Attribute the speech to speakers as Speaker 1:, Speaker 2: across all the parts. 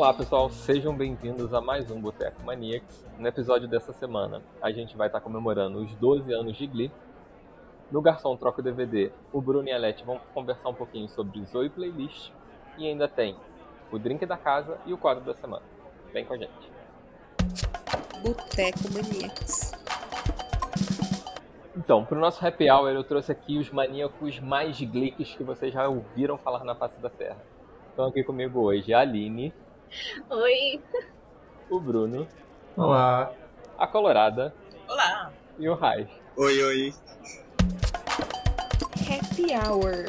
Speaker 1: Olá pessoal, sejam bem-vindos a mais um Boteco Maniacs. No episódio dessa semana, a gente vai estar comemorando os 12 anos de Glee. No Garçom Troca DVD, o Bruno e a Leti vão conversar um pouquinho sobre Zoe Playlist e ainda tem o drink da casa e o quadro da semana. Vem com a gente.
Speaker 2: Boteco Maniacs.
Speaker 1: Então, para o nosso happy hour, eu trouxe aqui os maníacos mais glicks que vocês já ouviram falar na face da Terra. Estão aqui comigo hoje a Aline.
Speaker 3: Oi.
Speaker 1: O Bruno.
Speaker 4: Olá.
Speaker 1: A Colorada.
Speaker 3: Olá.
Speaker 1: E o Raiz.
Speaker 5: Oi, oi.
Speaker 2: Happy Hour.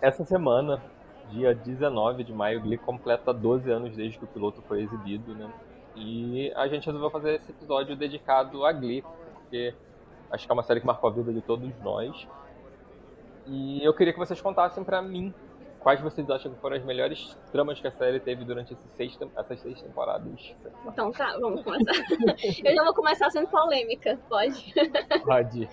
Speaker 1: Essa semana, dia 19 de maio, Glee completa 12 anos desde que o piloto foi exibido, né? E a gente resolveu fazer esse episódio dedicado a Glee, porque acho que é uma série que marcou a vida de todos nós. E eu queria que vocês contassem para mim quais vocês acham que foram as melhores tramas que a série teve durante seis, essas seis temporadas.
Speaker 3: Então tá, vamos começar. eu já vou começar sendo polêmica, pode?
Speaker 1: Pode.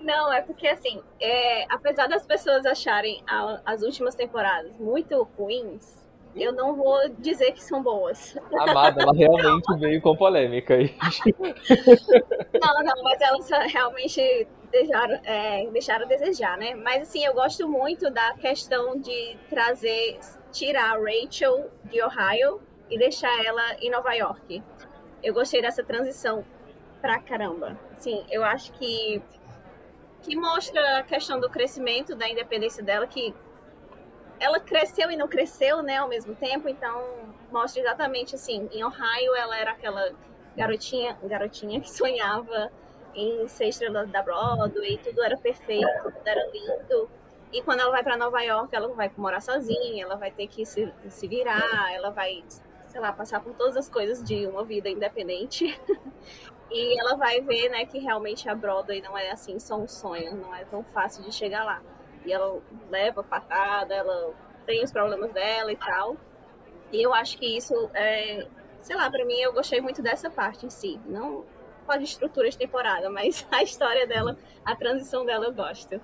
Speaker 3: Não, é porque assim, é, apesar das pessoas acharem a, as últimas temporadas muito ruins, eu não vou dizer que são boas.
Speaker 1: Amada, ela realmente veio com polêmicas.
Speaker 3: não, não, mas elas realmente deixaram, é, deixaram a desejar, né? Mas assim, eu gosto muito da questão de trazer, tirar a Rachel de Ohio e deixar ela em Nova York. Eu gostei dessa transição pra caramba. Sim, eu acho que que mostra a questão do crescimento da independência dela, que ela cresceu e não cresceu, né, ao mesmo tempo, então mostra exatamente assim, em Ohio ela era aquela garotinha, garotinha que sonhava em ser estrela da Broadway, tudo era perfeito, tudo era lindo. E quando ela vai para Nova York, ela vai morar sozinha, ela vai ter que se, se virar, ela vai, sei lá, passar por todas as coisas de uma vida independente. e ela vai ver, né, que realmente a Broadway não é assim só um sonho, não é tão fácil de chegar lá e ela leva patada, ela tem os problemas dela e tal. E eu acho que isso, é, sei lá, para mim eu gostei muito dessa parte em si. Não pode estrutura de temporada, mas a história dela, a transição dela eu gosto.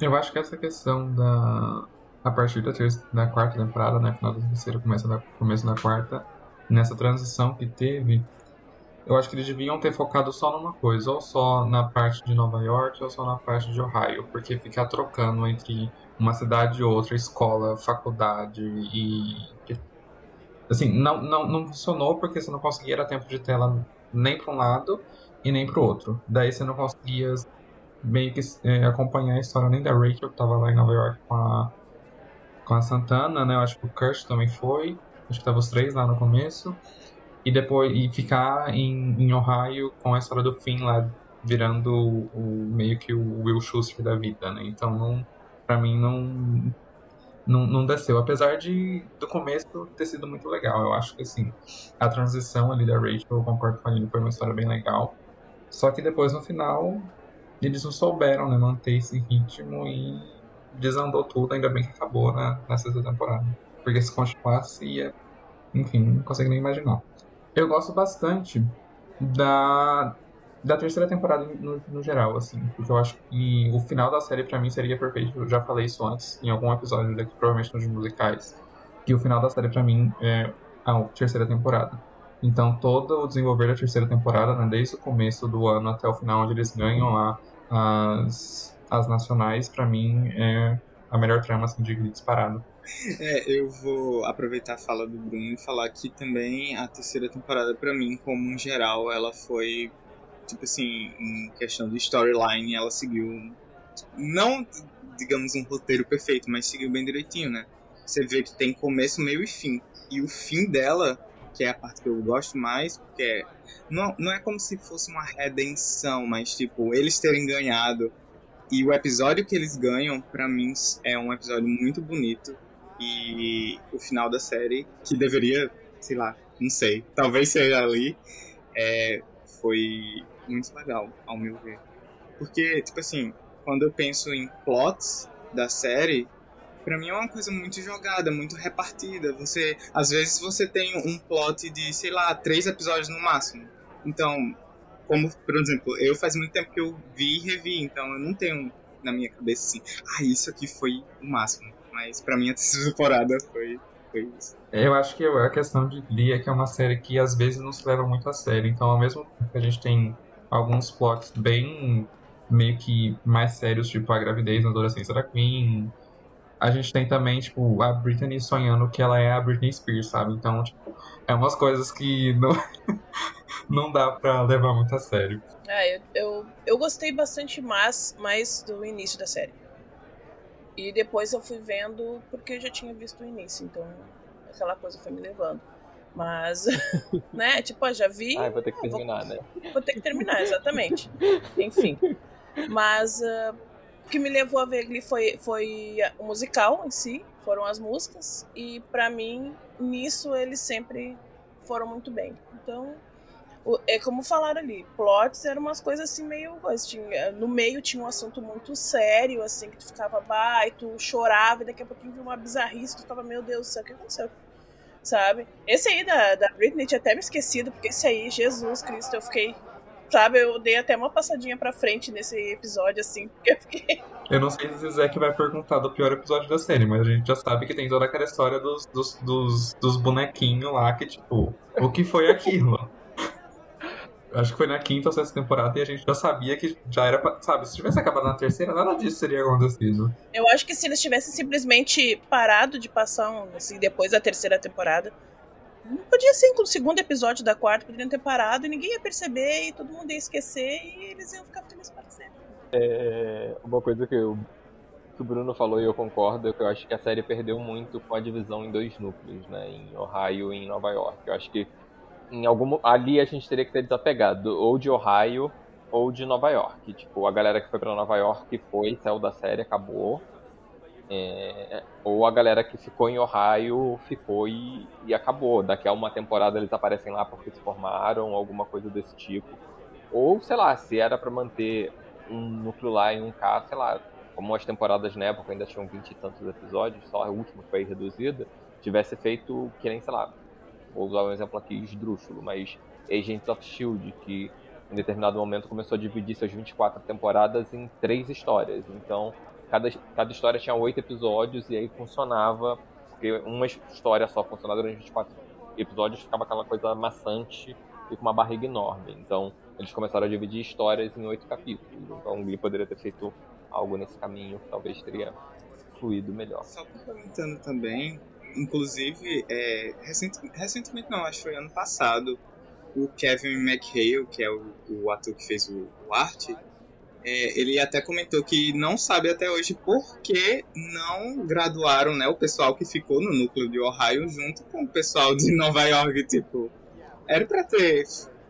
Speaker 4: Eu acho que essa questão da a partir da, terça, da quarta temporada, né, final da terceira, começo da, começo da quarta, nessa transição que teve, eu acho que eles deviam ter focado só numa coisa, ou só na parte de Nova York, ou só na parte de Ohio, porque ficar trocando entre uma cidade e outra, escola, faculdade e. Assim, não, não, não funcionou porque você não conseguia era tempo de tela nem para um lado e nem para o outro. Daí você não conseguia meio que é, acompanhar a história nem da Rachel, que estava lá em Nova York com a, com a Santana, né? Eu acho que o Kurt também foi. Acho que estavam os três lá no começo e depois e ficar em, em Ohio com a história do Finn lá virando o, o meio que o Will Schuster da vida, né? Então não para mim não, não não desceu, apesar de do começo ter sido muito legal. Eu acho que assim, a transição ali da Rachel, eu concordo com a Aline, foi uma história bem legal. Só que depois no final eles não souberam, né, manter esse ritmo e desandou tudo, ainda bem que acabou na, na sexta temporada. Porque se continuasse ia, enfim, não consigo nem imaginar. Eu gosto bastante da, da terceira temporada no, no, geral, assim, porque eu acho que o final da série para mim seria perfeito. Eu já falei isso antes em algum episódio daqui, provavelmente nos musicais, que o final da série para mim é a terceira temporada. Então todo o desenvolver da terceira temporada, né, desde o começo do ano até o final, onde eles ganham lá as, as nacionais, para mim é a melhor trama assim, de disparado.
Speaker 5: É, eu vou aproveitar a fala do Bruno e falar que também a terceira temporada, para mim, como em geral, ela foi, tipo assim, em questão de storyline, ela seguiu, não, digamos, um roteiro perfeito, mas seguiu bem direitinho, né? Você vê que tem começo, meio e fim. E o fim dela, que é a parte que eu gosto mais, porque é, não, não é como se fosse uma redenção, mas, tipo, eles terem ganhado e o episódio que eles ganham, para mim, é um episódio muito bonito. E o final da série, que deveria, sei lá, não sei, talvez seja ali, é, foi muito legal, ao meu ver. Porque, tipo assim, quando eu penso em plots da série, para mim é uma coisa muito jogada, muito repartida. Você, às vezes você tem um plot de, sei lá, três episódios no máximo. Então, como, por exemplo, eu faz muito tempo que eu vi e revi, então eu não tenho na minha cabeça assim, ah, isso aqui foi o máximo. Mas pra mim a terceira temporada foi foi isso.
Speaker 4: Eu acho que a questão de Glee é que é uma série que às vezes não se leva muito a sério. Então, ao mesmo tempo que a gente tem alguns plots bem meio que mais sérios, tipo a gravidez na adolescência da Queen, a gente tem também, tipo, a Britney sonhando que ela é a Britney Spears, sabe? Então, tipo, é umas coisas que não, não dá pra levar muito a sério.
Speaker 6: É, eu, eu, eu gostei bastante mais, mais do início da série. E depois eu fui vendo porque eu já tinha visto o início, então aquela coisa foi me levando. Mas, né, tipo, já vi.
Speaker 1: Ah, vou ter que terminar,
Speaker 6: vou,
Speaker 1: né?
Speaker 6: Vou ter que terminar, exatamente. Enfim. Mas uh, o que me levou a ver Glee foi, foi o musical em si, foram as músicas. E para mim, nisso eles sempre foram muito bem. Então, é como falaram ali, plots eram umas coisas assim meio. Tinha, no meio tinha um assunto muito sério, assim, que tu ficava bah, tu chorava, e daqui a pouquinho viu uma bizarrice, tu ficava, meu Deus do céu, o que aconteceu? Sabe? Esse aí da, da Britney tinha até me esquecido, porque esse aí, Jesus Cristo, eu fiquei. Sabe, eu dei até uma passadinha pra frente nesse episódio, assim, porque eu fiquei.
Speaker 4: Eu não sei se o Zé que vai perguntar do pior episódio da série, mas a gente já sabe que tem toda aquela história dos, dos, dos, dos bonequinhos lá que, tipo, o que foi aquilo? Acho que foi na quinta ou sexta temporada e a gente já sabia que já era pra, Sabe, se tivesse acabado na terceira, nada disso teria acontecido.
Speaker 6: Eu acho que se eles tivessem simplesmente parado de passar um, assim, depois da terceira temporada. Não podia ser o segundo episódio da quarta, poderiam ter parado e ninguém ia perceber e todo mundo ia esquecer e eles iam ficar felizes para sempre.
Speaker 1: É, uma coisa que, eu, que o Bruno falou e eu concordo é que eu acho que a série perdeu muito com a divisão em dois núcleos, né? Em Ohio e em Nova York. Eu acho que em algum ali a gente teria que ter desapegado ou de Ohio ou de Nova York. Tipo, a galera que foi para Nova York foi, saiu da série, acabou. É, ou a galera que ficou em Ohio ficou e, e, acabou. Daqui a uma temporada eles aparecem lá porque se formaram, alguma coisa desse tipo. Ou, sei lá, se era para manter um núcleo lá em um caso, sei lá, como as temporadas na época ainda tinham vinte e tantos episódios, só a última foi reduzida, tivesse feito que nem, sei lá, vou usar um exemplo aqui esdrúxulo, mas Agents of S.H.I.E.L.D., que em determinado momento começou a dividir suas 24 temporadas em três histórias. Então, cada, cada história tinha oito episódios e aí funcionava, porque uma história só funcionava durante 24 episódios, ficava aquela coisa maçante e com uma barriga enorme. Então, eles começaram a dividir histórias em oito capítulos. Então, Glee poderia ter feito algo nesse caminho que talvez teria fluído melhor.
Speaker 5: Só complementando também, inclusive, é, recent, recentemente não, acho que foi ano passado, o Kevin McHale, que é o, o ator que fez o, o Art, é, ele até comentou que não sabe até hoje por que não graduaram né, o pessoal que ficou no núcleo de Ohio junto com o pessoal de Nova York. Tipo, era pra ter,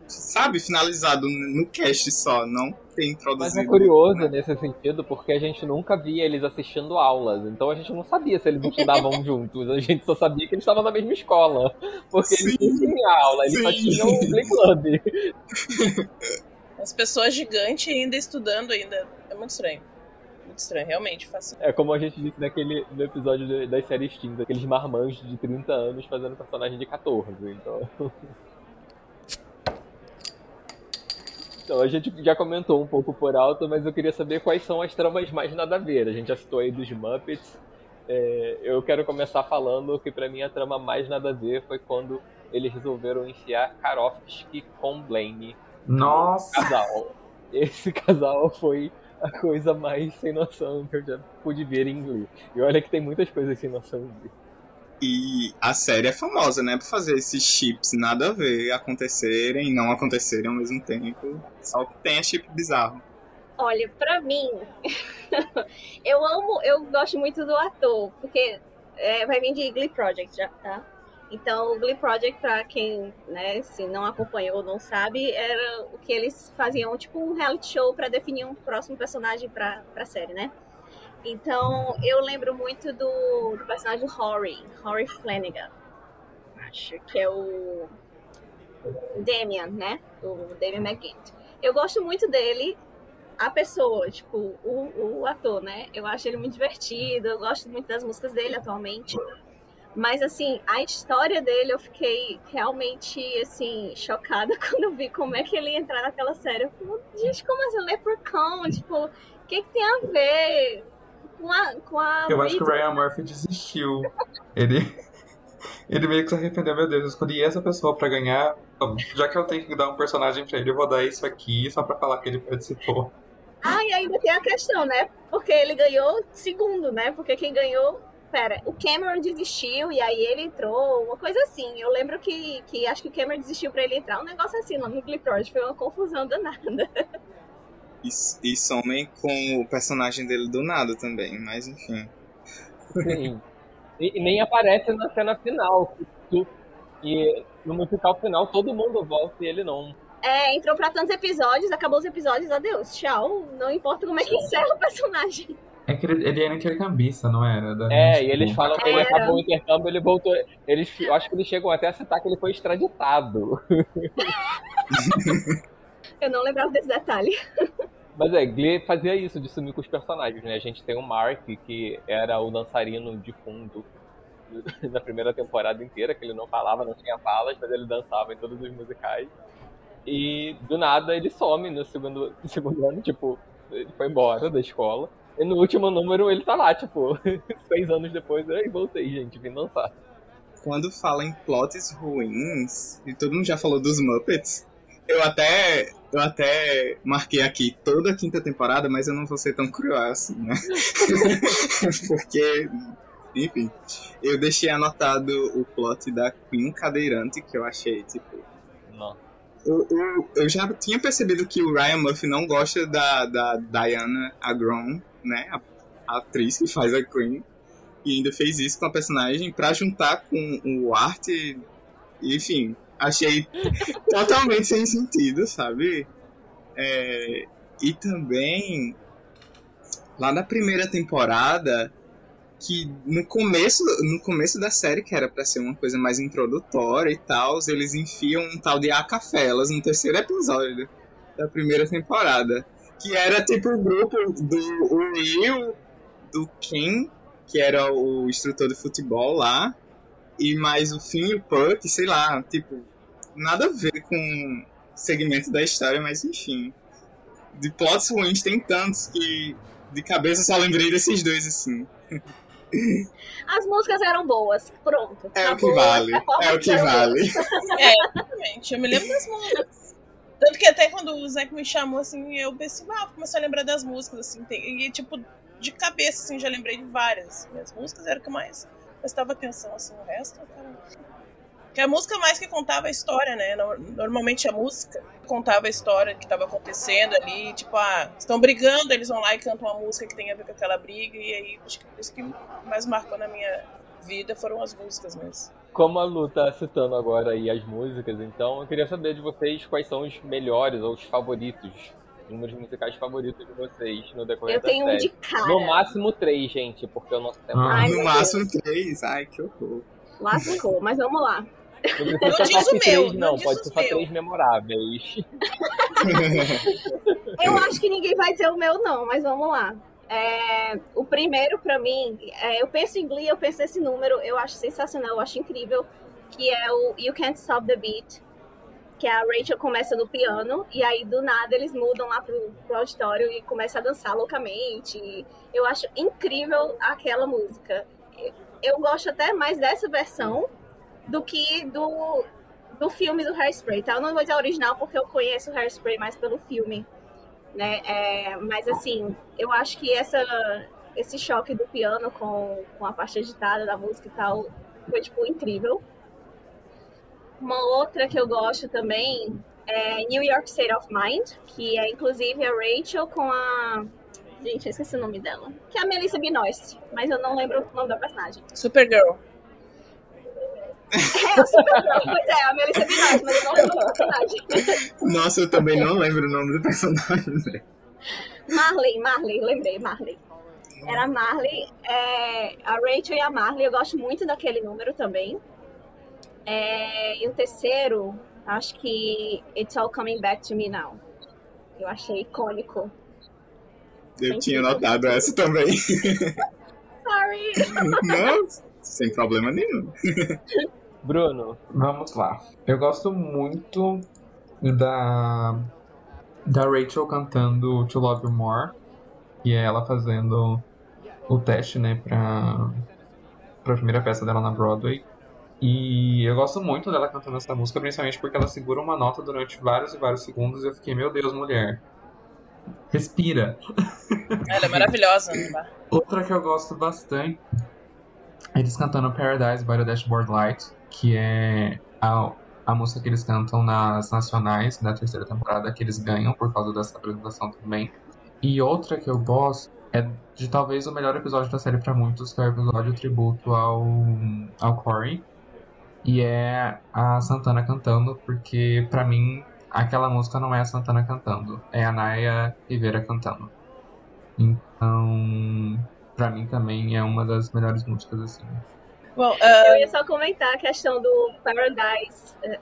Speaker 5: sabe, finalizado no cast só, não ter introduzido.
Speaker 1: Mas é curioso né? nesse sentido, porque a gente nunca via eles assistindo aulas. Então a gente não sabia se eles estudavam juntos. A gente só sabia que eles estavam na mesma escola. Porque sim, eles não tinham aula, eles sim. só tinham o Play Club.
Speaker 6: As pessoas gigantes ainda estudando ainda. É muito estranho. Muito estranho, realmente. Fácil.
Speaker 1: É como a gente disse naquele, no episódio das séries Teens, aqueles marmanjos de 30 anos fazendo personagem de 14. Então. Então, a gente já comentou um pouco por alto, mas eu queria saber quais são as tramas mais nada a ver. A gente já citou aí dos Muppets. É, eu quero começar falando que para mim a trama mais nada a ver foi quando eles resolveram enfiar Karofsky com Blaine
Speaker 4: Nossa!
Speaker 1: casal. Esse casal foi a coisa mais sem noção que eu já pude ver em Glee. E olha que tem muitas coisas sem noção em Glee.
Speaker 5: E a série é famosa, né? Por fazer esses chips nada a ver acontecerem e não acontecerem ao mesmo tempo. Só que tem é chip bizarro.
Speaker 3: Olha, pra mim, eu amo, eu gosto muito do ator, porque é, vai vir de Glee Project já, tá? Então, o Glee Project, pra quem né, se não acompanhou ou não sabe, era o que eles faziam, tipo um reality show para definir um próximo personagem pra, pra série, né? Então, eu lembro muito do, do personagem Rory, Rory Flanagan. Acho que é o Damian, né? O Damian McGint. Eu gosto muito dele, a pessoa, tipo, o, o ator, né? Eu acho ele muito divertido, eu gosto muito das músicas dele atualmente. Mas, assim, a história dele, eu fiquei realmente, assim, chocada quando eu vi como é que ele ia entrar naquela série. Eu falei, gente, como assim? Leprechaun? Tipo, o que, que tem a ver? Com a. Com a
Speaker 4: eu acho que o Ryan Murphy desistiu. Ele. Ele meio que se arrependeu, meu Deus, eu escolhi essa pessoa pra ganhar. Já que eu tenho que dar um personagem pra ele, eu vou dar isso aqui só pra falar que ele participou.
Speaker 3: Ah, e ainda tem a questão, né? Porque ele ganhou segundo, né? Porque quem ganhou. Pera, o Cameron desistiu e aí ele entrou, uma coisa assim. Eu lembro que, que acho que o Cameron desistiu pra ele entrar, um negócio assim no Glee Project. Foi uma confusão danada.
Speaker 5: E, e somem com o personagem dele do nada também, mas enfim.
Speaker 1: Sim. E, e nem aparece na cena final. E no musical final todo mundo volta e ele não.
Speaker 3: É, entrou pra tantos episódios, acabou os episódios, adeus, tchau. Não importa como é que encerra o personagem.
Speaker 4: É que ele, ele era intercambista, não era? Da
Speaker 1: É,
Speaker 4: gente,
Speaker 1: e eles
Speaker 4: tipo,
Speaker 1: falam que ele
Speaker 3: Era.
Speaker 1: acabou o intercâmbio, ele voltou. Eles, eu acho que eles chegam até a citar que ele foi extraditado.
Speaker 3: Eu não lembrava desse detalhe.
Speaker 1: Mas é, Glee fazia isso de sumir com os personagens, né? A gente tem o Mark, que era o dançarino de fundo na primeira temporada inteira, que ele não falava, não tinha falas, mas ele dançava em todos os musicais. E do nada ele some no segundo, no segundo ano, tipo, ele foi embora da escola. E no último número ele tá lá, tipo, seis anos depois, aí voltei, gente, vim dançar.
Speaker 5: Quando fala em plots ruins, e todo mundo já falou dos Muppets, eu até, eu até marquei aqui toda a quinta temporada, mas eu não vou ser tão cruel assim, né? Porque, enfim, eu deixei anotado o plot da Queen Cadeirante, que eu achei, tipo,
Speaker 1: Não.
Speaker 5: eu, eu, eu já tinha percebido que o Ryan Murphy não gosta da, da Diana Agron, né? A, a atriz que faz a Queen. E ainda fez isso com a personagem pra juntar com o Art. e, Enfim, achei totalmente sem sentido, sabe? É, e também, lá na primeira temporada, que no começo, no começo da série, que era pra ser uma coisa mais introdutória e tal, eles enfiam um tal de Acafelas no terceiro episódio da primeira temporada. Que era tipo o grupo do Will, do Ken, que era o instrutor de futebol lá, e mais o Finn e o Puck, sei lá, tipo, nada a ver com segmento da história, mas enfim. De plots ruins tem tantos que de cabeça só lembrei desses dois assim.
Speaker 3: As músicas eram boas, pronto.
Speaker 5: É o que
Speaker 3: Acabou,
Speaker 5: vale.
Speaker 3: forma
Speaker 5: É o que vale.
Speaker 6: É, exatamente. Eu me lembro das músicas. Tanto que até quando o Zac me chamou, assim, eu pensei, ah, comecei a lembrar das músicas, assim, tem, e tipo, de cabeça, assim, já lembrei de várias. As músicas eram o que mais prestava atenção, assim, o resto, cara. Que a música mais que contava a história, né? No- Normalmente a música contava a história que estava acontecendo ali, tipo, ah, estão brigando, eles vão lá e cantam uma música que tem a ver com aquela briga, e aí acho que isso que mais marcou na minha vida foram as músicas mesmo.
Speaker 1: Como a Lu tá citando agora aí as músicas, então eu queria saber de vocês quais são os melhores ou os favoritos, os números musicais favoritos de vocês no decorrer
Speaker 3: Eu
Speaker 1: da
Speaker 3: tenho um
Speaker 1: série.
Speaker 3: de cara.
Speaker 1: No máximo três, gente, porque o nosso tempo
Speaker 4: Ah.
Speaker 3: Ai,
Speaker 5: no máximo três. Ai, que horror.
Speaker 3: Lascou, mas vamos lá.
Speaker 1: Não
Speaker 6: diz o meu, não
Speaker 1: não, pode ser só
Speaker 6: meus.
Speaker 1: três memoráveis.
Speaker 3: Eu acho que ninguém vai dizer o meu, não, mas vamos lá. É, o primeiro, pra mim, é, eu penso em Glee, eu penso nesse número, eu acho sensacional, eu acho incrível, que é o You Can't Stop the Beat, que a Rachel começa no piano, e aí do nada eles mudam lá pro, pro auditório e começam a dançar loucamente. Eu acho incrível aquela música. Eu gosto até mais dessa versão do que do, do filme do Hairspray, tá? Eu não vou dizer original porque eu conheço o Hairspray mais pelo filme, né? É, mas assim, eu acho que essa, esse choque do piano com, com a parte agitada da música e tal foi, tipo, incrível. Uma outra que eu gosto também é New York State of Mind, que é inclusive a Rachel com a. Gente, eu esqueci o nome dela. Que é a Melissa Benoist, mas eu não lembro o nome da personagem.
Speaker 6: Supergirl.
Speaker 3: É, Supergirl, pois é, a Melissa Benoist, mas eu não lembro o nome da personagem.
Speaker 5: Nossa, eu também não lembro o nome do personagem. velho.
Speaker 3: Marley, Marley, lembrei, Marley. Era a Marley, é, a Rachel e a Marley, eu gosto muito daquele número também. É, e o terceiro, acho que It's All Coming Back to Me Now. Eu achei icônico.
Speaker 5: Eu tinha notado essa também.
Speaker 3: Sorry!
Speaker 5: Não, sem problema nenhum.
Speaker 1: Bruno,
Speaker 4: Vamos lá. Eu gosto muito da da Rachel cantando To Love You More e é ela fazendo o teste, né, pra, pra primeira peça dela na Broadway. E eu gosto muito dela cantando essa música, principalmente porque ela segura uma nota durante vários e vários segundos e eu fiquei, meu Deus, mulher. Respira.
Speaker 6: Ela é maravilhosa. Né?
Speaker 4: Outra que eu gosto bastante, eles cantando Paradise by the Dashboard Light, que é a, a música que eles cantam nas nacionais da terceira temporada, que eles ganham por causa dessa apresentação também. E outra que eu gosto é de talvez o melhor episódio da série para muitos, que é o episódio tributo ao, ao Corey. E é a Santana cantando, porque para mim aquela música não é a Santana cantando, é a Naya Rivera cantando. Então, para mim também é uma das melhores músicas assim.
Speaker 3: Bom, uh... Eu ia só comentar a questão do Paradise. Eh,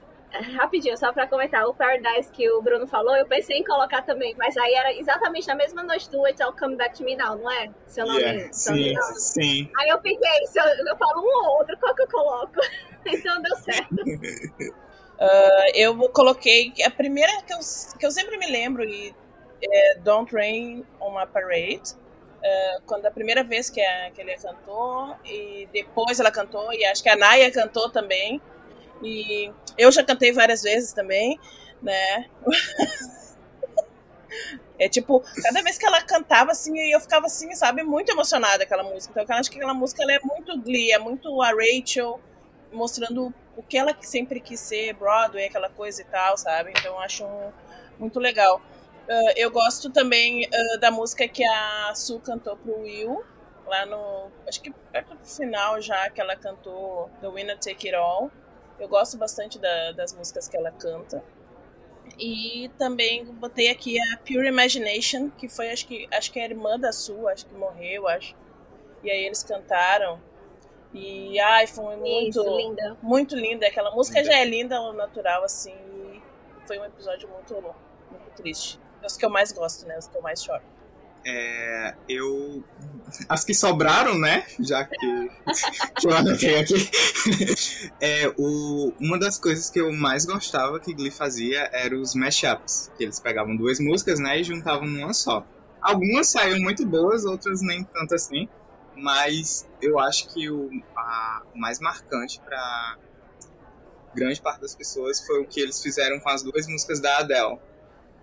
Speaker 3: rapidinho, só para comentar, o Paradise que o Bruno falou, eu pensei em colocar também, mas aí era exatamente na mesma noite do It's All Come Back to Me Now, não é? Seu nome
Speaker 5: yeah, sim, sim.
Speaker 3: Aí eu pensei, se eu, eu falo um ou outro, qual que eu coloco? então deu certo.
Speaker 6: Uh, eu coloquei a primeira que eu, que eu sempre me lembro e é Don't Rain on a Parade. Uh, quando a primeira vez que, a, que ele cantou e depois ela cantou e acho que a Naya cantou também e eu já cantei várias vezes também, né? é tipo, cada vez que ela cantava assim, eu ficava assim, sabe, muito emocionada aquela música. Então eu acho que aquela música é muito Glee, é muito a Rachel mostrando o que ela sempre quis ser, Broadway, aquela coisa e tal, sabe? Então eu acho um, muito legal. Uh, eu gosto também uh, da música que a Su cantou pro Will, lá no. Acho que perto do final já, que ela cantou The Winner Take It All. Eu gosto bastante da, das músicas que ela canta. E também botei aqui a Pure Imagination, que foi, acho que, acho que é a irmã da Su, acho que morreu, acho. E aí eles cantaram. E ai, foi muito
Speaker 3: Isso, linda.
Speaker 6: muito linda. Aquela música linda. já é linda ao natural, assim. foi um episódio muito, muito triste. Os que eu mais gosto, né? Os que eu mais choro.
Speaker 5: É, eu. As que sobraram, né? Já que, que aqui. É, o, uma das coisas que eu mais gostava que Glee fazia eram os mashups. Que eles pegavam duas músicas, né? E juntavam numa só. Algumas saíram muito boas, outras nem tanto assim. Mas eu acho que o, a, mais marcante para grande parte das pessoas foi o que eles fizeram com as duas músicas da Adele,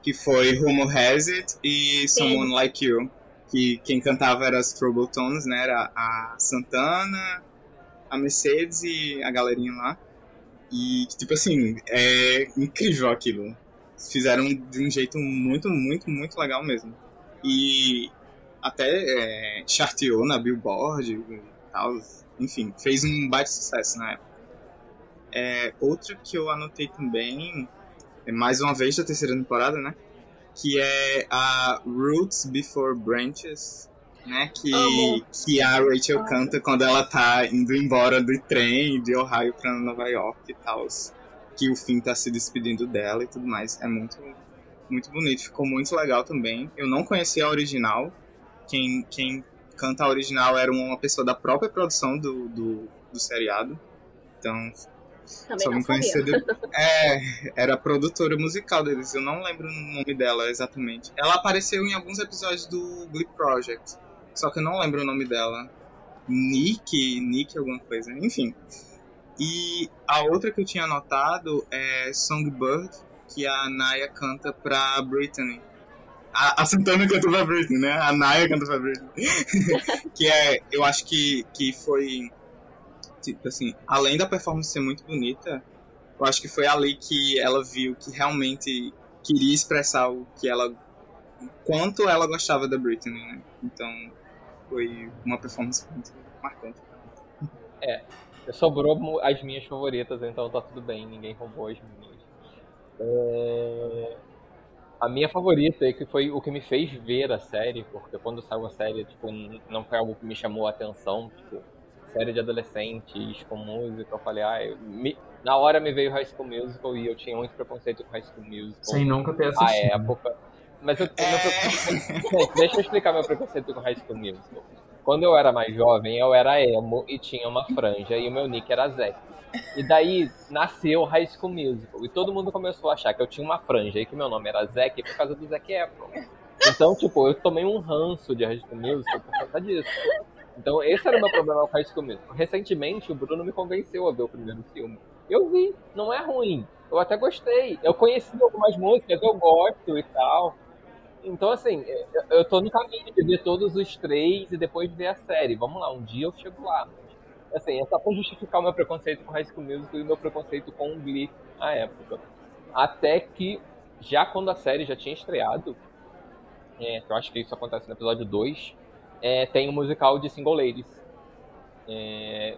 Speaker 5: que foi Rumor Has It e Someone Sim. Like You. Que quem cantava era as Troubletones, né? Era a Santana, a Mercedes e a galerinha lá. E, tipo assim, é incrível aquilo. Fizeram de um jeito muito, muito, muito legal mesmo. E até é, charteou na Billboard e tal. Enfim, fez um baita sucesso na época. É, outra que eu anotei também, mais uma vez da terceira temporada, né? Que é a Roots Before Branches, né? Que, que a Rachel canta quando ela tá indo embora do trem de Ohio pra Nova York e tal. Que o Finn tá se despedindo dela e tudo mais. É muito, muito bonito, ficou muito legal também. Eu não conhecia a original, quem, quem canta a original era uma pessoa da própria produção do, do, do seriado. Então,
Speaker 3: Também só me conhecia. De...
Speaker 5: É, era produtora musical deles, eu não lembro o nome dela exatamente. Ela apareceu em alguns episódios do Glee Project, só que eu não lembro o nome dela. Nick, Nick alguma coisa, enfim. E a outra que eu tinha anotado é Songbird, que a Naya canta pra Britney. A, a Santana cantou pra Britney, né? A Naya cantou pra Britney. que é, eu acho que, que foi, tipo assim, além da performance ser muito bonita, eu acho que foi ali que ela viu que realmente queria expressar o que ela, quanto ela gostava da Britney, né? Então, foi uma performance muito marcante.
Speaker 1: É, sobrou as minhas favoritas, então tá tudo bem, ninguém roubou as minhas. É... A minha favorita, e que foi o que me fez ver a série, porque quando saiu a série, tipo, não foi algo que me chamou a atenção, tipo, série de adolescentes com música, eu falei, ah, eu, me, na hora me veio High School Musical e eu tinha muito preconceito com High School Musical.
Speaker 4: Sem nunca ter assistido.
Speaker 1: A época. Mas eu, é... deixa eu explicar meu preconceito com High School Musical. Quando eu era mais jovem, eu era emo e tinha uma franja e o meu nick era Zack. E daí nasceu High School Musical. E todo mundo começou a achar que eu tinha uma franja e que meu nome era Zack por causa do Zac Efron. Então, tipo, eu tomei um ranço de High School Musical por causa disso. Então esse era o meu problema com High School Musical. Recentemente o Bruno me convenceu a ver o primeiro filme. Eu vi, não é ruim. Eu até gostei. Eu conheci algumas músicas, eu gosto e tal. Então, assim, eu, eu tô no caminho de ver todos os três e depois ver a série. Vamos lá, um dia eu chego lá. Assim, é só pra justificar o meu preconceito com High School Musical e o meu preconceito com o Glee à época. Até que, já quando a série já tinha estreado, é, eu acho que isso acontece no episódio 2, é, tem o um musical de Single Ladies. É,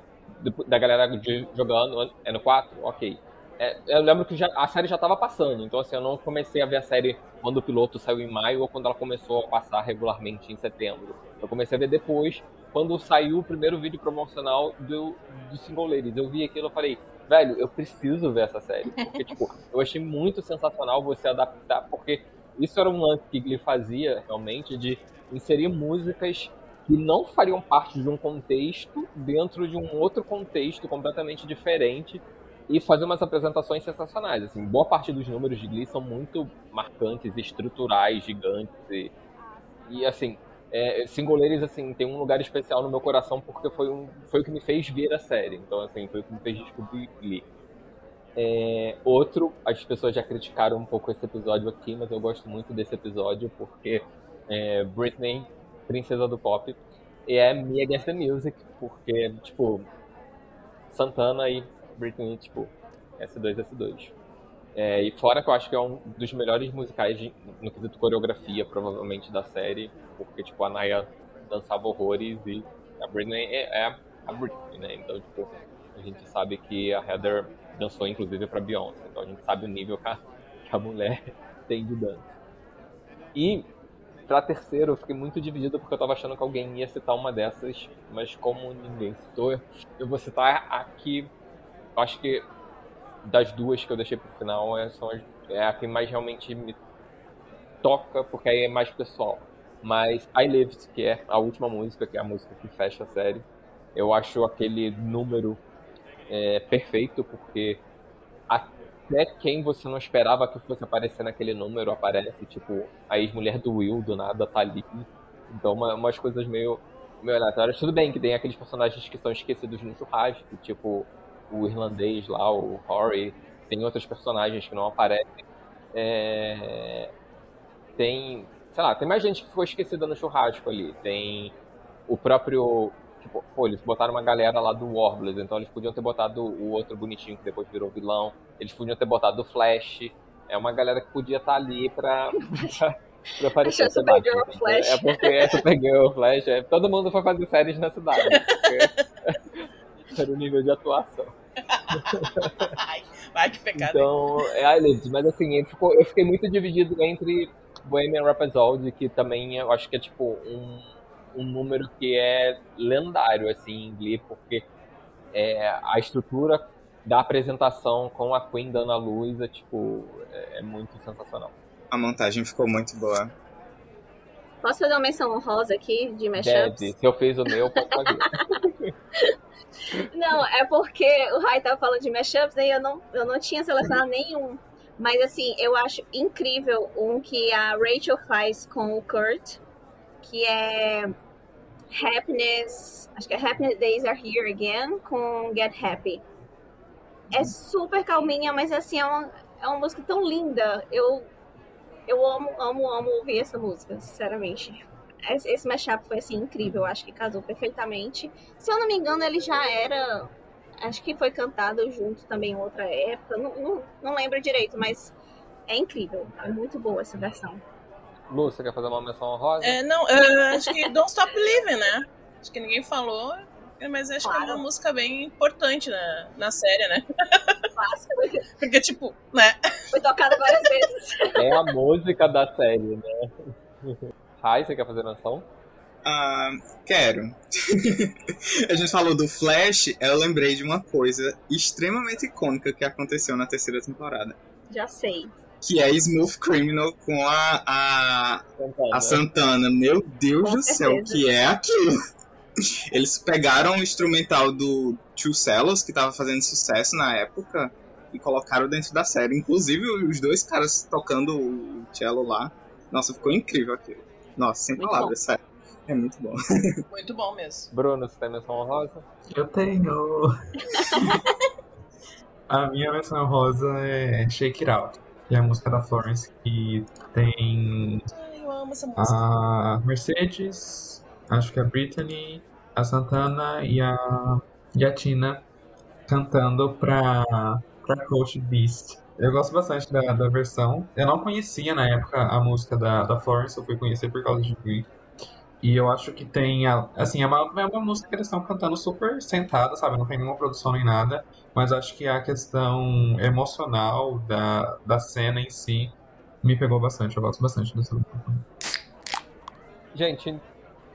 Speaker 1: da galera de, jogando. É no 4? Ok. É, eu lembro que já, a série já estava passando, então assim, eu não comecei a ver a série quando o piloto saiu em maio ou quando ela começou a passar regularmente em setembro. Eu comecei a ver depois, quando saiu o primeiro vídeo promocional do, do Single Ladies. Eu vi aquilo e falei, velho, eu preciso ver essa série. Porque, tipo, eu achei muito sensacional você adaptar, porque isso era um lance que ele fazia realmente de inserir músicas que não fariam parte de um contexto dentro de um outro contexto completamente diferente e fazer umas apresentações sensacionais. Assim, boa parte dos números de Glee são muito marcantes, estruturais, gigantes e, e assim, é, Singoleiros, assim, tem um lugar especial no meu coração porque foi, um, foi o que me fez ver a série. Então, assim, foi o que me fez descobrir Glee. É, outro, as pessoas já criticaram um pouco esse episódio aqui, mas eu gosto muito desse episódio porque é, Britney, princesa do pop, e é Me Against the Music, porque, tipo, Santana e Britney, tipo, S2, S2. É, e fora que eu acho que é um dos melhores musicais de, no quesito coreografia, provavelmente, da série, porque, tipo, a Naya dançava horrores e a Britney é, é a Britney, né? Então, tipo, a gente sabe que a Heather dançou, inclusive, pra Beyoncé. Então a gente sabe o nível que a, que a mulher tem de dança. E, pra terceiro, eu fiquei muito dividido porque eu tava achando que alguém ia citar uma dessas, mas como ninguém citou, eu vou citar aqui acho que das duas que eu deixei pro final é, são as, é a que mais realmente me toca, porque aí é mais pessoal. Mas I Lived, que é a última música, que é a música que fecha a série, eu acho aquele número é, perfeito, porque até quem você não esperava que fosse aparecer naquele número aparece, tipo, a ex-mulher do Will do nada tá ali. Então, uma, umas coisas meio, meio aleatórias. Tudo bem que tem aqueles personagens que são esquecidos no churrasco, tipo o irlandês lá, o Rory, tem outros personagens que não aparecem. É... Tem, sei lá, tem mais gente que ficou esquecida no churrasco ali. Tem o próprio. Tipo, pô, eles botaram uma galera lá do Warblers, então eles podiam ter botado o outro bonitinho que depois virou vilão. Eles podiam ter botado o Flash. É uma galera que podia estar tá ali pra. pra... pra aparecer
Speaker 3: Supergirl Flash.
Speaker 1: É porque é Supergirl Flash. É... Todo mundo foi fazer séries na cidade. Porque... era o nível de atuação.
Speaker 6: Vai que pecado.
Speaker 1: Então, é mas assim, eu fiquei muito dividido entre Bohemian Rhapsody, que também eu acho que é tipo um, um número que é lendário, assim, em Glee, porque é, a estrutura da apresentação com a Queen dando a luz é, tipo, é, é muito sensacional.
Speaker 5: A montagem ficou muito boa.
Speaker 3: Posso fazer uma menção honrosa aqui de mashups?
Speaker 1: Deve. Se eu fiz o meu, pode fazer.
Speaker 3: Não, é porque o Rai tava falando de mashups e eu não, eu não tinha selecionado nenhum. Mas assim, eu acho incrível um que a Rachel faz com o Kurt, que é Happiness, acho que é Happiness Days Are Here Again com Get Happy. É super calminha, mas assim, é uma, é uma música tão linda. Eu, eu amo, amo, amo ouvir essa música, sinceramente esse mashup foi assim incrível, acho que casou perfeitamente. Se eu não me engano, ele já era. Acho que foi cantado junto também em outra época. Não, não, não lembro direito, mas é incrível. É muito boa essa versão.
Speaker 1: Lu, você quer fazer uma menção honrosa?
Speaker 6: É, não, uh, acho que Don't Stop Living, né? Acho que ninguém falou, mas acho claro. que é uma música bem importante na, na série, né?
Speaker 3: Clássica.
Speaker 6: Porque, tipo, né?
Speaker 3: Foi tocada várias vezes.
Speaker 1: É a música da série, né? Rai, você quer fazer menção?
Speaker 5: Ah, quero. a gente falou do Flash, eu lembrei de uma coisa extremamente icônica que aconteceu na terceira temporada.
Speaker 3: Já sei.
Speaker 5: Que é Smooth Criminal com a, a, Santana. a Santana. Meu Deus com do certeza. céu, que é aquilo? Eles pegaram o instrumental do Two Cellos, que tava fazendo sucesso na época, e colocaram dentro da série. Inclusive, os dois caras tocando o cello lá. Nossa, ficou incrível aquilo. Nossa, sem Muito palavras, bom. sério. É muito bom.
Speaker 6: Muito bom mesmo.
Speaker 1: Bruno, você tem menção honrosa?
Speaker 4: Eu tenho. a minha menção rosa é Shake It Out, que é a música da Florence, que tem
Speaker 6: Ai, eu amo essa música.
Speaker 4: a Mercedes, acho que a Britney, a Santana e a, e a Tina cantando pra, pra Coach Beast. Eu gosto bastante da, da versão. Eu não conhecia na época a música da, da Florence, eu fui conhecer por causa de Glee. E eu acho que tem, a- assim, é uma, é uma música que eles estão cantando super sentada, sabe? Não tem nenhuma produção nem nada. Mas acho que a questão emocional da, da cena em si me pegou bastante. Eu gosto bastante dessa música.
Speaker 1: Gente,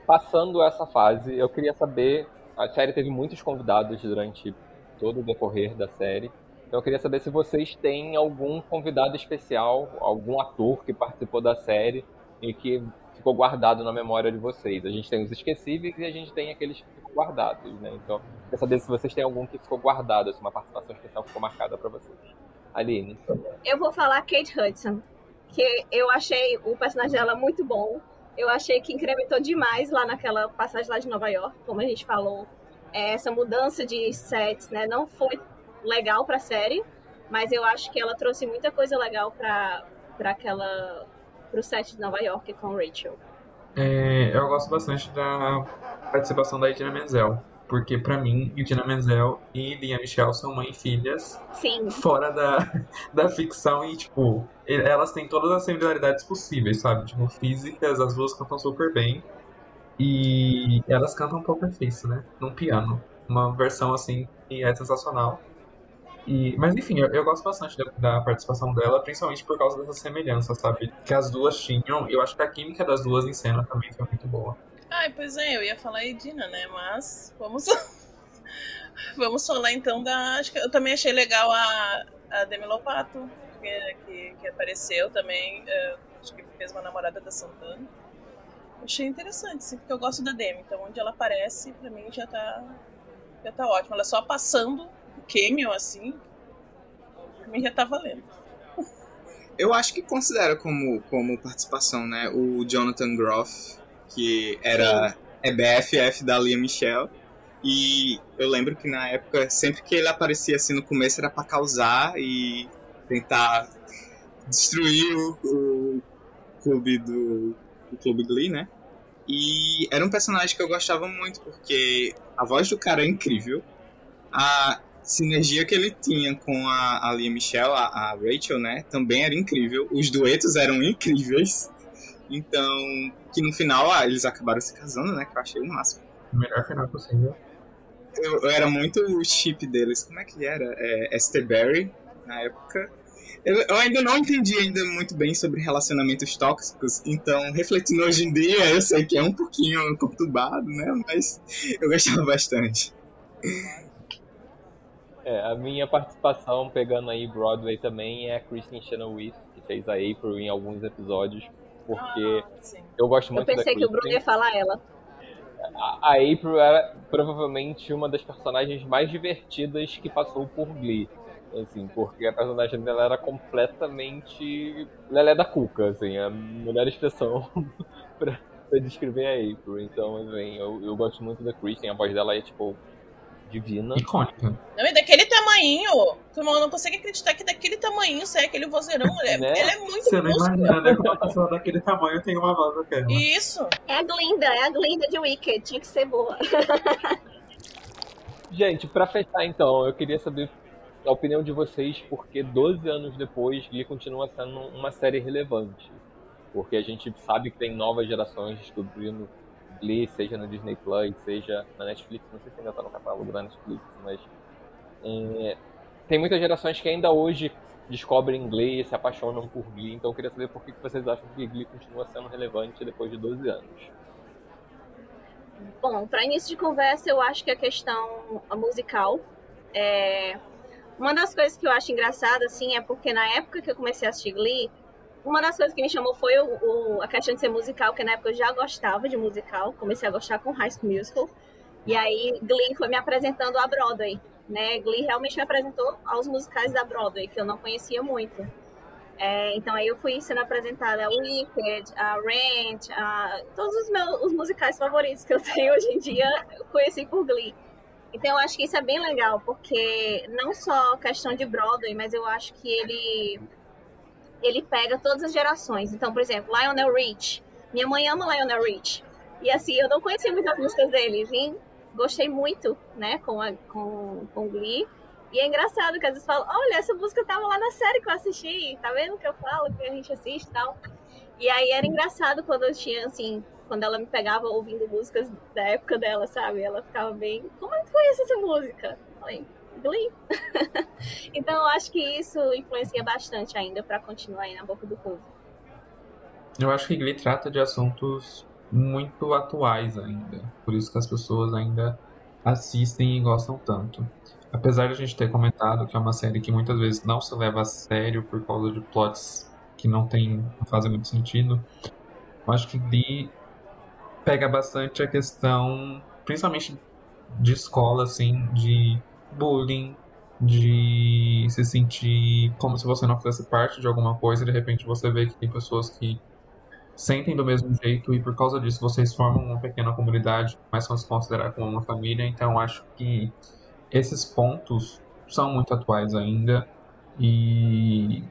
Speaker 1: passando essa fase, eu queria saber. A série teve muitos convidados durante todo o decorrer da série. Então eu queria saber se vocês têm algum convidado especial, algum ator que participou da série e que ficou guardado na memória de vocês. A gente tem os esquecíveis e a gente tem aqueles que ficam guardados, né? Então, eu queria saber se vocês têm algum que ficou guardado, se uma participação especial ficou marcada pra vocês. Aline.
Speaker 3: Eu vou falar Kate Hudson, que eu achei o personagem dela muito bom. Eu achei que incrementou demais lá naquela passagem lá de Nova York, como a gente falou. É, Essa mudança de sets, né, não foi legal pra série, mas eu acho que ela trouxe muita coisa legal pra, pra aquela pro set de Nova York com Rachel.
Speaker 4: É, eu gosto bastante da participação da Idina Menzel. Porque pra mim, Idina Menzel e Lia Michelle são mãe e filhas
Speaker 3: Sim,
Speaker 4: fora da, da ficção e, tipo, elas têm todas as similaridades possíveis, sabe? Tipo, físicas, as duas cantam super bem. E elas cantam Poker Face, né? Num piano. Uma versão, assim, que é sensacional. E, mas enfim, eu, eu gosto bastante da, da participação dela, principalmente por causa dessa semelhança, sabe? Que as duas tinham. Eu acho que a química das duas em cena também foi muito boa.
Speaker 6: Ai, pois é, eu ia falar Edina, né? Mas vamos. vamos falar então da. Acho que eu também achei legal a, a Demi Lovato, que, que, que apareceu também. é, acho que fez uma namorada da Santana. Achei interessante, sim, porque eu gosto da Demi, então onde ela aparece, pra mim já tá. Já tá ótimo. Ela só passando cameo, assim, pra mim já tá valendo.
Speaker 5: Eu acho que considera como, como participação, né? O Jonathan Groff, que era é BFF da Lia Michelle. E eu lembro que na época, sempre que ele aparecia assim no começo, era pra causar e tentar destruir o, o clube do o clube Glee, né? E era um personagem que eu gostava muito, porque a voz do cara é incrível. A sinergia que ele tinha com a, a Lia Michelle, a, a Rachel, né? Também era incrível. Os duetos eram incríveis. Então, que no final ah, eles acabaram se casando, né? Que eu achei o máximo.
Speaker 4: O melhor final possível.
Speaker 5: Eu, eu era muito o chip deles. Como é que era? É, Esther Berry, na época. Eu, eu ainda não entendi ainda muito bem sobre relacionamentos tóxicos, então, refletindo hoje em dia, eu sei que é um pouquinho conturbado, né? Mas eu gostava bastante.
Speaker 1: É, a minha participação pegando aí Broadway também é a Kristen Chenoweth, que fez a April em alguns episódios, porque
Speaker 6: Ah,
Speaker 1: eu gosto
Speaker 3: eu
Speaker 1: muito da
Speaker 3: pensei que o Bruno ia falar ela.
Speaker 1: A a April era provavelmente uma das personagens mais divertidas que passou por Glee. Assim, porque a personagem dela era completamente Lelé da Cuca, assim, a melhor expressão pra, pra descrever a April. Então, assim, eu, eu gosto muito da Kristen, a voz dela é, tipo, divina.
Speaker 4: Icônica.
Speaker 6: Não, e daquele tamanho, tu não não consegue acreditar que daquele tamanho sai aquele vozeirão. Ele é,
Speaker 1: Né?
Speaker 6: ele é muito
Speaker 4: Você não imagina, né? Como uma pessoa daquele tamanho tem uma voz daquela.
Speaker 6: Isso.
Speaker 3: É a Glinda, é a Glinda de Wicked, tinha que ser boa.
Speaker 1: Gente, pra fechar então, eu queria saber a opinião de vocês, porque 12 anos depois, Glee continua sendo uma série relevante. Porque a gente sabe que tem novas gerações descobrindo Glee, seja no Disney Plus, seja na Netflix, não sei se ainda tá no catálogo da Netflix, mas é, tem muitas gerações que ainda hoje descobrem Glee e se apaixonam por Glee, então eu queria saber por que vocês acham que Glee continua sendo relevante depois de 12 anos.
Speaker 3: Bom, para início de conversa, eu acho que a questão musical é uma das coisas que eu acho engraçada, assim, é porque na época que eu comecei a assistir Glee, uma das coisas que me chamou foi o, o- a questão de ser musical, que na época eu já gostava de musical, comecei a gostar com High School Musical, e aí Glee foi me apresentando a Broadway, né? Glee realmente me apresentou aos musicais da Broadway, que eu não conhecia muito. É, então aí eu fui sendo apresentada a Wicked, a Rent, a, todos os meus os musicais favoritos que eu tenho hoje em dia, eu conheci por Glee. Então eu acho que isso é bem legal, porque não só questão de Broadway, mas eu acho que ele ele pega todas as gerações. Então, por exemplo, Lionel Rich. Minha mãe ama Lionel Rich. E assim, eu não conhecia muitas músicas dele. Vim, gostei muito, né, com, a, com, com Glee. E é engraçado que às vezes falam, olha, essa música tava lá na série que eu assisti, tá vendo que eu falo, que a gente assiste e tal. E aí era engraçado quando eu tinha, assim, quando ela me pegava ouvindo músicas da época dela, sabe? Ela ficava bem, como é que conhece essa música? Eu falei, Glee. então eu acho que isso influencia bastante ainda para continuar aí na boca do povo.
Speaker 4: Eu acho que Glee trata de assuntos muito atuais ainda. Por isso que as pessoas ainda assistem e gostam tanto. Apesar de a gente ter comentado que é uma série que muitas vezes não se leva a sério por causa de plots que não tem, não fazem muito sentido, eu acho que Glee pega bastante a questão, principalmente de escola, assim, de bullying, de se sentir como se você não fizesse parte de alguma coisa e de repente você vê que tem pessoas que sentem do mesmo jeito e por causa disso vocês formam uma pequena comunidade, começam a se considerar como uma família. Então acho que esses pontos são muito atuais ainda e,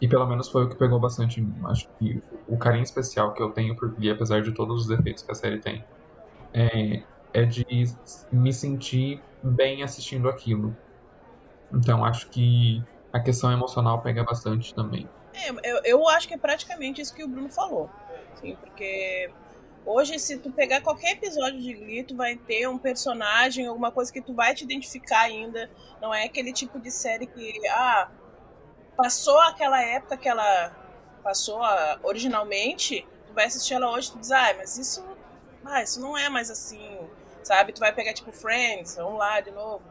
Speaker 4: e pelo menos foi o que pegou bastante em mim. Acho que o carinho especial que eu tenho por Glee, apesar de todos os defeitos que a série tem, é, é de me sentir bem assistindo aquilo. Então acho que a questão emocional pega bastante também.
Speaker 6: É, eu, eu acho que é praticamente isso que o Bruno falou. Sim, porque Hoje, se tu pegar qualquer episódio de Glee, tu vai ter um personagem, alguma coisa que tu vai te identificar ainda. Não é aquele tipo de série que, ah, passou aquela época que ela passou originalmente, tu vai assistir ela hoje tu diz, ah, mas isso, ah, isso não é mais assim, sabe? Tu vai pegar, tipo, Friends, vamos lá de novo.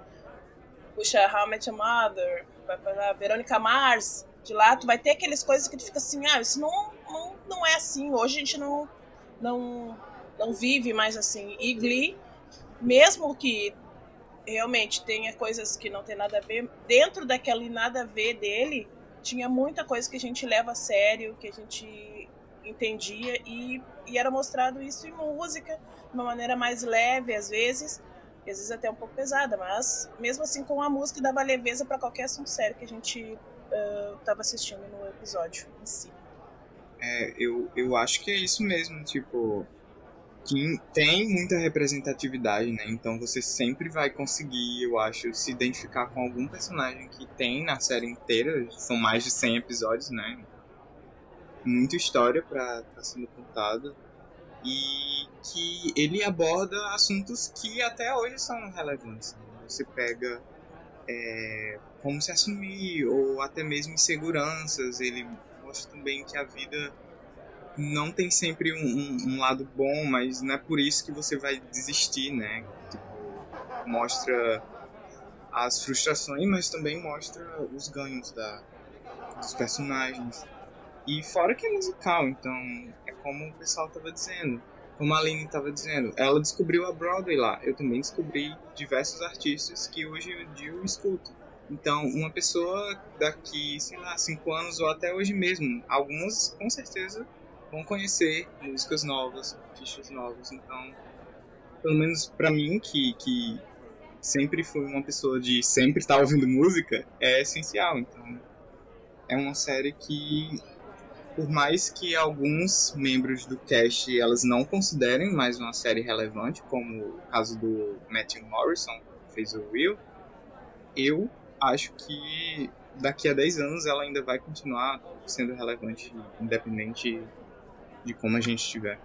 Speaker 6: Puxa, How I Met Your Mother, vai pegar Verônica Mars, de lá tu vai ter aquelas coisas que tu fica assim, ah, isso não, não, não é assim, hoje a gente não não, não vive mais assim. E Glee, mesmo que realmente tenha coisas que não tem nada a ver, dentro daquele nada a ver dele, tinha muita coisa que a gente leva a sério, que a gente entendia e, e era mostrado isso em música, de uma maneira mais leve às vezes, e às vezes até um pouco pesada, mas mesmo assim com a música dava leveza para qualquer assunto sério que a gente estava uh, assistindo no episódio em si.
Speaker 5: É, eu, eu acho que é isso mesmo, tipo, que tem muita representatividade, né? Então você sempre vai conseguir, eu acho, se identificar com algum personagem que tem na série inteira. São mais de 100 episódios, né? Muita história para estar tá sendo contada. E que ele aborda assuntos que até hoje são relevantes. Né? Você pega é, como se assumir, ou até mesmo inseguranças. Ele mostra também que a vida não tem sempre um, um, um, lado bom, mas não é por isso que você vai desistir, né? Tipo, mostra as frustrações, mas também mostra os ganhos da, dos personagens. E fora que é musical, então é como o pessoal estava dizendo, como a Aline estava dizendo, ela descobriu a Broadway lá. Eu também descobri diversos artistas que hoje em dia eu escuto. Então, uma pessoa daqui, sei lá, cinco anos ou até hoje mesmo, algumas com certeza vão conhecer músicas novas, artistas novos. Então, pelo menos para mim, que, que sempre fui uma pessoa de sempre estar ouvindo música, é essencial. Então, é uma série que, por mais que alguns membros do cast elas não considerem mais uma série relevante, como o caso do Matthew Morrison, que fez o Will, eu acho que daqui a 10 anos ela ainda vai continuar sendo relevante, independente de como a gente estiver.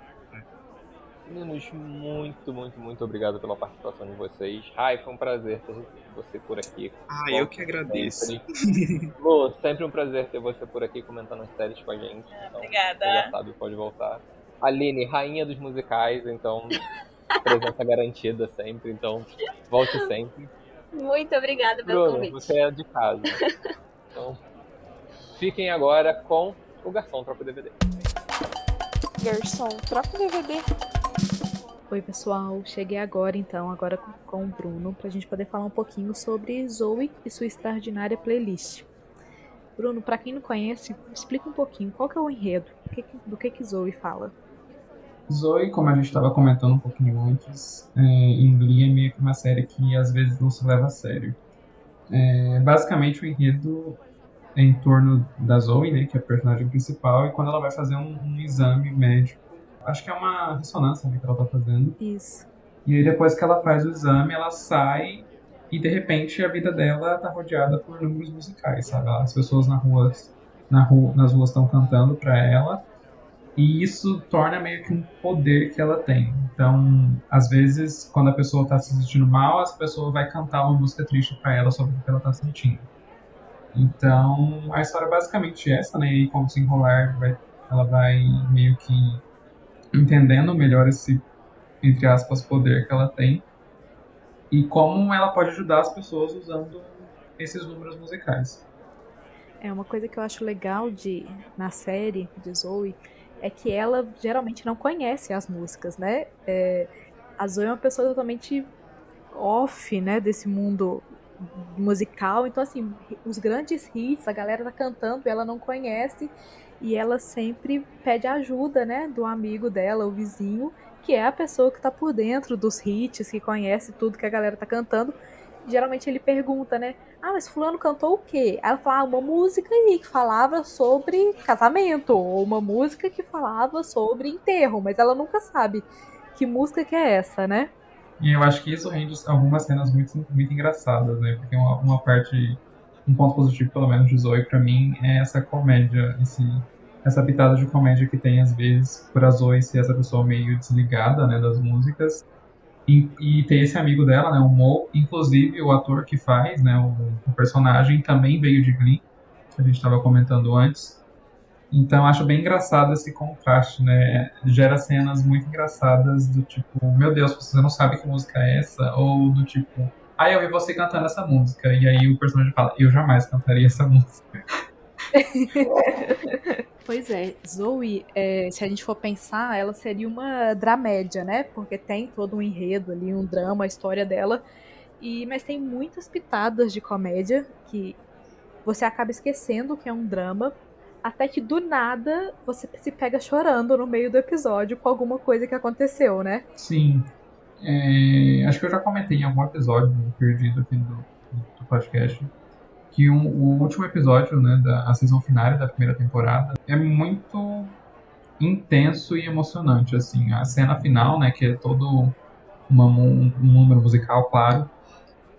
Speaker 1: Meninos, muito, muito, muito obrigado pela participação de vocês. Ai, foi um prazer ter você por aqui.
Speaker 5: Ah, eu que agradeço.
Speaker 1: Lu, sempre um prazer ter você por aqui comentando as séries com a gente.
Speaker 6: Então, Obrigada.
Speaker 1: Já sabe, pode voltar. Aline, rainha dos musicais, então presença garantida sempre, então volte sempre.
Speaker 3: Muito obrigada pelo
Speaker 1: Bruno,
Speaker 3: convite.
Speaker 1: você é de casa. Então, fiquem agora com o Garçom Troca DVD.
Speaker 2: Garçom, troca o DVD. Oi, pessoal. Cheguei agora, então, agora com o Bruno, pra gente poder falar um pouquinho sobre Zoe e sua extraordinária playlist. Bruno, para quem não conhece, explica um pouquinho qual que é o enredo, do que, do que, que Zoe fala.
Speaker 4: Zoe, como a gente estava comentando um pouquinho antes, é, em Glee é meio que uma série que às vezes não se leva a sério. É, basicamente o enredo é em torno da Zoe, né, que é a personagem principal, e quando ela vai fazer um, um exame médico, acho que é uma ressonância né, que ela está fazendo.
Speaker 2: Isso.
Speaker 4: E aí depois que ela faz o exame, ela sai e de repente a vida dela tá rodeada por números musicais, sabe? As pessoas na rua, na rua, nas ruas estão cantando para ela e isso torna meio que um poder que ela tem. Então, às vezes, quando a pessoa tá se sentindo mal, essa pessoa vai cantar uma música triste para ela sobre o que ela tá sentindo. Então, a história é basicamente essa, né? E como se enrolar, vai, ela vai meio que entendendo melhor esse, entre aspas, poder que ela tem e como ela pode ajudar as pessoas usando esses números musicais.
Speaker 2: É uma coisa que eu acho legal de na série de Zoe é que ela geralmente não conhece as músicas, né? É, a Zoe é uma pessoa totalmente off, né, desse mundo musical. Então, assim, os grandes hits, a galera tá cantando ela não conhece. E ela sempre pede ajuda, né, do amigo dela, o vizinho, que é a pessoa que tá por dentro dos hits, que conhece tudo que a galera tá cantando geralmente ele pergunta, né? Ah, mas fulano cantou o quê? Ela fala, ah, uma música aí que falava sobre casamento, ou uma música que falava sobre enterro, mas ela nunca sabe que música que é essa, né?
Speaker 4: E eu acho que isso rende algumas cenas muito, muito engraçadas, né? Porque uma, uma parte, um ponto positivo, pelo menos, de Zoe pra mim, é essa comédia, esse, essa pitada de comédia que tem, às vezes, por a Zoe ser essa pessoa meio desligada, né, das músicas, e, e ter esse amigo dela, né, o Mo, inclusive o ator que faz, né, o, o personagem também veio de Glee, que a gente estava comentando antes. Então acho bem engraçado esse contraste, né? Gera cenas muito engraçadas do tipo, meu Deus, você não sabe que música é essa? Ou do tipo, ah, eu vi você cantando essa música. E aí o personagem fala, eu jamais cantaria essa música.
Speaker 2: Pois é, Zoe, é, se a gente for pensar, ela seria uma dramédia, né? Porque tem todo um enredo ali, um drama, a história dela. E, mas tem muitas pitadas de comédia que você acaba esquecendo que é um drama, até que do nada você se pega chorando no meio do episódio com alguma coisa que aconteceu, né?
Speaker 4: Sim. É, acho que eu já comentei em algum episódio perdido aqui do, do podcast que um, o último episódio, né, da a season final da primeira temporada é muito intenso e emocionante, assim. A cena final, né, que é todo uma, um, um número musical, claro,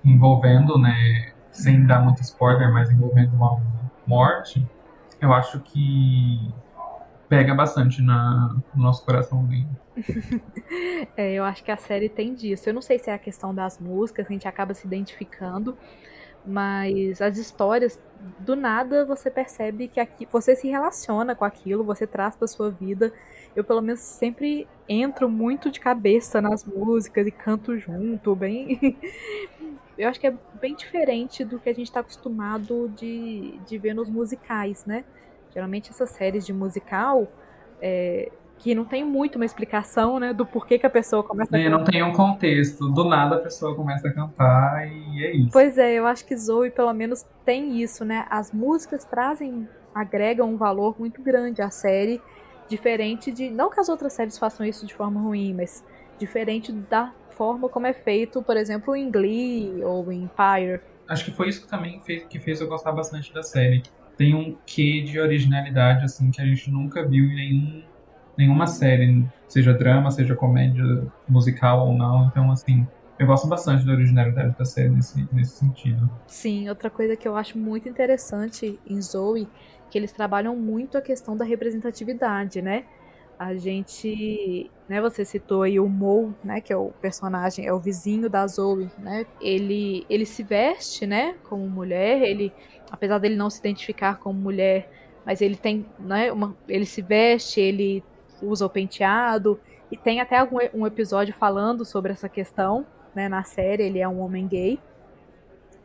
Speaker 4: envolvendo, né, sem dar muito spoiler, mas envolvendo uma morte, eu acho que pega bastante na, no nosso coraçãozinho.
Speaker 2: é, eu acho que a série tem disso. Eu não sei se é a questão das músicas, a gente acaba se identificando, mas as histórias do nada você percebe que aqui você se relaciona com aquilo, você traz para sua vida. Eu pelo menos sempre entro muito de cabeça nas músicas e canto junto, bem. Eu acho que é bem diferente do que a gente está acostumado de, de ver nos musicais, né? Geralmente essas séries de musical é, que não tem muito uma explicação, né, do porquê que a pessoa começa a
Speaker 4: cantar. Não tem um contexto, do nada a pessoa começa a cantar e é isso.
Speaker 2: Pois é, eu acho que Zoe pelo menos tem isso, né? As músicas trazem, agregam um valor muito grande à série, diferente de, não que as outras séries façam isso de forma ruim, mas diferente da forma como é feito, por exemplo, em Glee ou em Empire.
Speaker 4: Acho que foi isso que também fez, que fez eu gostar bastante da série. Tem um quê de originalidade, assim, que a gente nunca viu em nenhum nenhuma série, seja drama, seja comédia musical ou não. Então, assim, eu gosto bastante da originalidade da série nesse, nesse sentido.
Speaker 2: Sim, outra coisa que eu acho muito interessante em Zoe, que eles trabalham muito a questão da representatividade, né? A gente, né, você citou aí o Mo, né, que é o personagem, é o vizinho da Zoe, né? Ele ele se veste, né, como mulher, ele apesar dele não se identificar como mulher, mas ele tem, né, uma, ele se veste, ele usa o penteado. E tem até algum, um episódio falando sobre essa questão, né, na série, ele é um homem gay.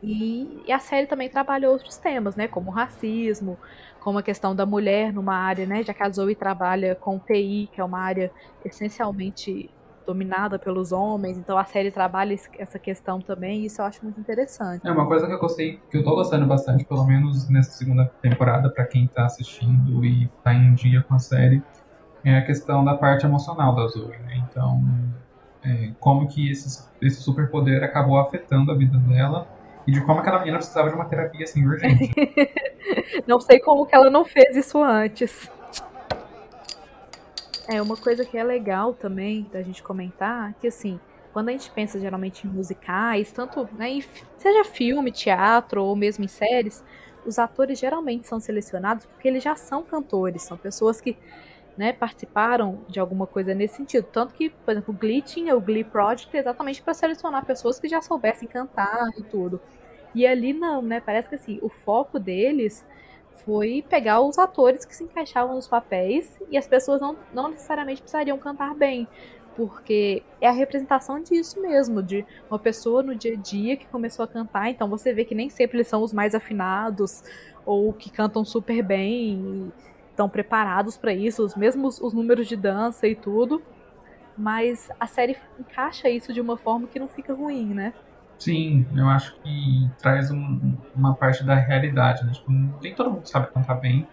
Speaker 2: E, e, a série também trabalha outros temas, né, como racismo, como a questão da mulher numa área, né, já que a Zoe trabalha com TI, que é uma área essencialmente dominada pelos homens, então a série trabalha essa questão também, e isso eu acho muito interessante.
Speaker 4: É uma coisa que eu gostei, que eu tô gostando bastante, pelo menos nessa segunda temporada, para quem tá assistindo e tá em dia com a série, é a questão da parte emocional da Zoe, né? Então, é, como que esse, esse superpoder acabou afetando a vida dela e de como aquela menina precisava de uma terapia assim urgente.
Speaker 2: não sei como que ela não fez isso antes. É, uma coisa que é legal também da gente comentar, que assim, quando a gente pensa geralmente em musicais, tanto, né, em, seja filme, teatro ou mesmo em séries, os atores geralmente são selecionados porque eles já são cantores, são pessoas que né, participaram de alguma coisa nesse sentido. Tanto que, por exemplo, o Glee tinha o Glee Project exatamente para selecionar pessoas que já soubessem cantar e tudo. E ali não, né? Parece que assim, o foco deles foi pegar os atores que se encaixavam nos papéis e as pessoas não, não necessariamente precisariam cantar bem, porque é a representação disso mesmo, de uma pessoa no dia a dia que começou a cantar, então você vê que nem sempre eles são os mais afinados ou que cantam super bem, estão preparados para isso, os mesmos os números de dança e tudo, mas a série encaixa isso de uma forma que não fica ruim, né?
Speaker 4: Sim, eu acho que traz um, uma parte da realidade, né? Tipo, nem todo mundo sabe cantar bem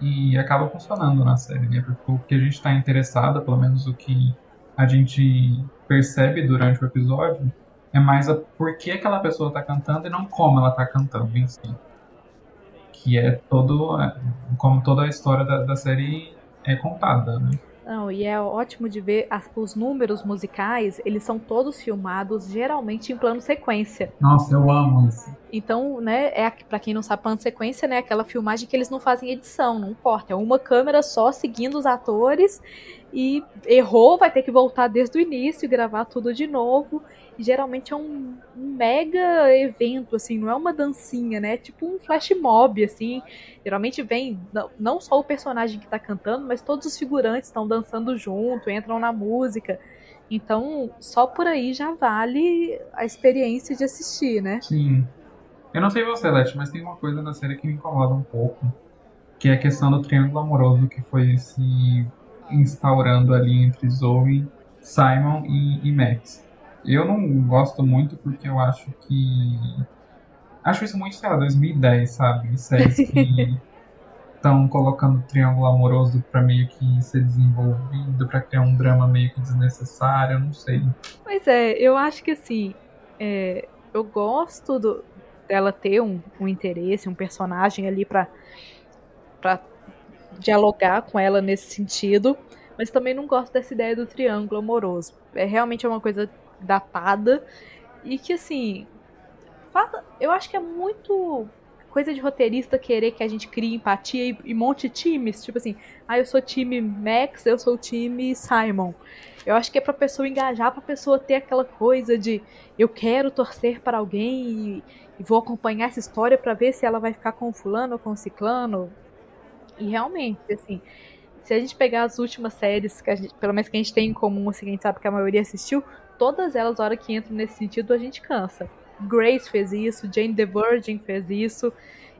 Speaker 4: e acaba funcionando na série, né? Porque o que a gente está interessado, pelo menos o que a gente percebe durante o episódio, é mais a por que aquela pessoa está cantando e não como ela está cantando em si. Que é todo, é, como toda a história da, da série é contada, né?
Speaker 2: Não, e é ótimo de ver as, os números musicais, eles são todos filmados geralmente em plano sequência.
Speaker 4: Nossa, eu amo isso.
Speaker 2: Então, né, é para quem não sabe, plano sequência, né, aquela filmagem que eles não fazem edição, não importa, é uma câmera só seguindo os atores e errou, vai ter que voltar desde o início e gravar tudo de novo. E geralmente é um, mega evento, assim, não é uma dancinha, né? É tipo um flash mob, assim. Geralmente vem não, só o personagem que tá cantando, mas todos os figurantes estão dançando junto, entram na música. Então, só por aí já vale a experiência de assistir, né?
Speaker 4: Sim. Eu não sei você, Leti, mas tem uma coisa na série que me incomoda um pouco, que é a questão do triângulo amoroso que foi se instaurando ali entre Zoe, Simon e, e Max. Eu não gosto muito porque eu acho que. Acho isso muito, sei lá, 2010, sabe? Séries que estão colocando triângulo amoroso pra meio que ser desenvolvido, pra criar um drama meio que desnecessário, eu não sei.
Speaker 2: Pois é, eu acho que assim. É, eu gosto do, dela ter um, um interesse, um personagem ali pra dialogar com ela nesse sentido, mas também não gosto dessa ideia do triângulo amoroso. É realmente uma coisa datada e que assim, eu acho que é muito coisa de roteirista querer que a gente crie empatia e, e monte times, tipo assim, ah, eu sou time Max, eu sou time Simon. Eu acho que é pra pessoa engajar, pra pessoa ter aquela coisa de eu quero torcer para alguém e, e vou acompanhar essa história para ver se ela vai ficar com fulano ou com ciclano. E realmente, assim, se a gente pegar as últimas séries, que gente, pelo menos que a gente tem em comum, assim, a gente sabe que a maioria assistiu, todas elas, a hora que entram nesse sentido, a gente cansa. Grace fez isso, Jane the Virgin fez isso.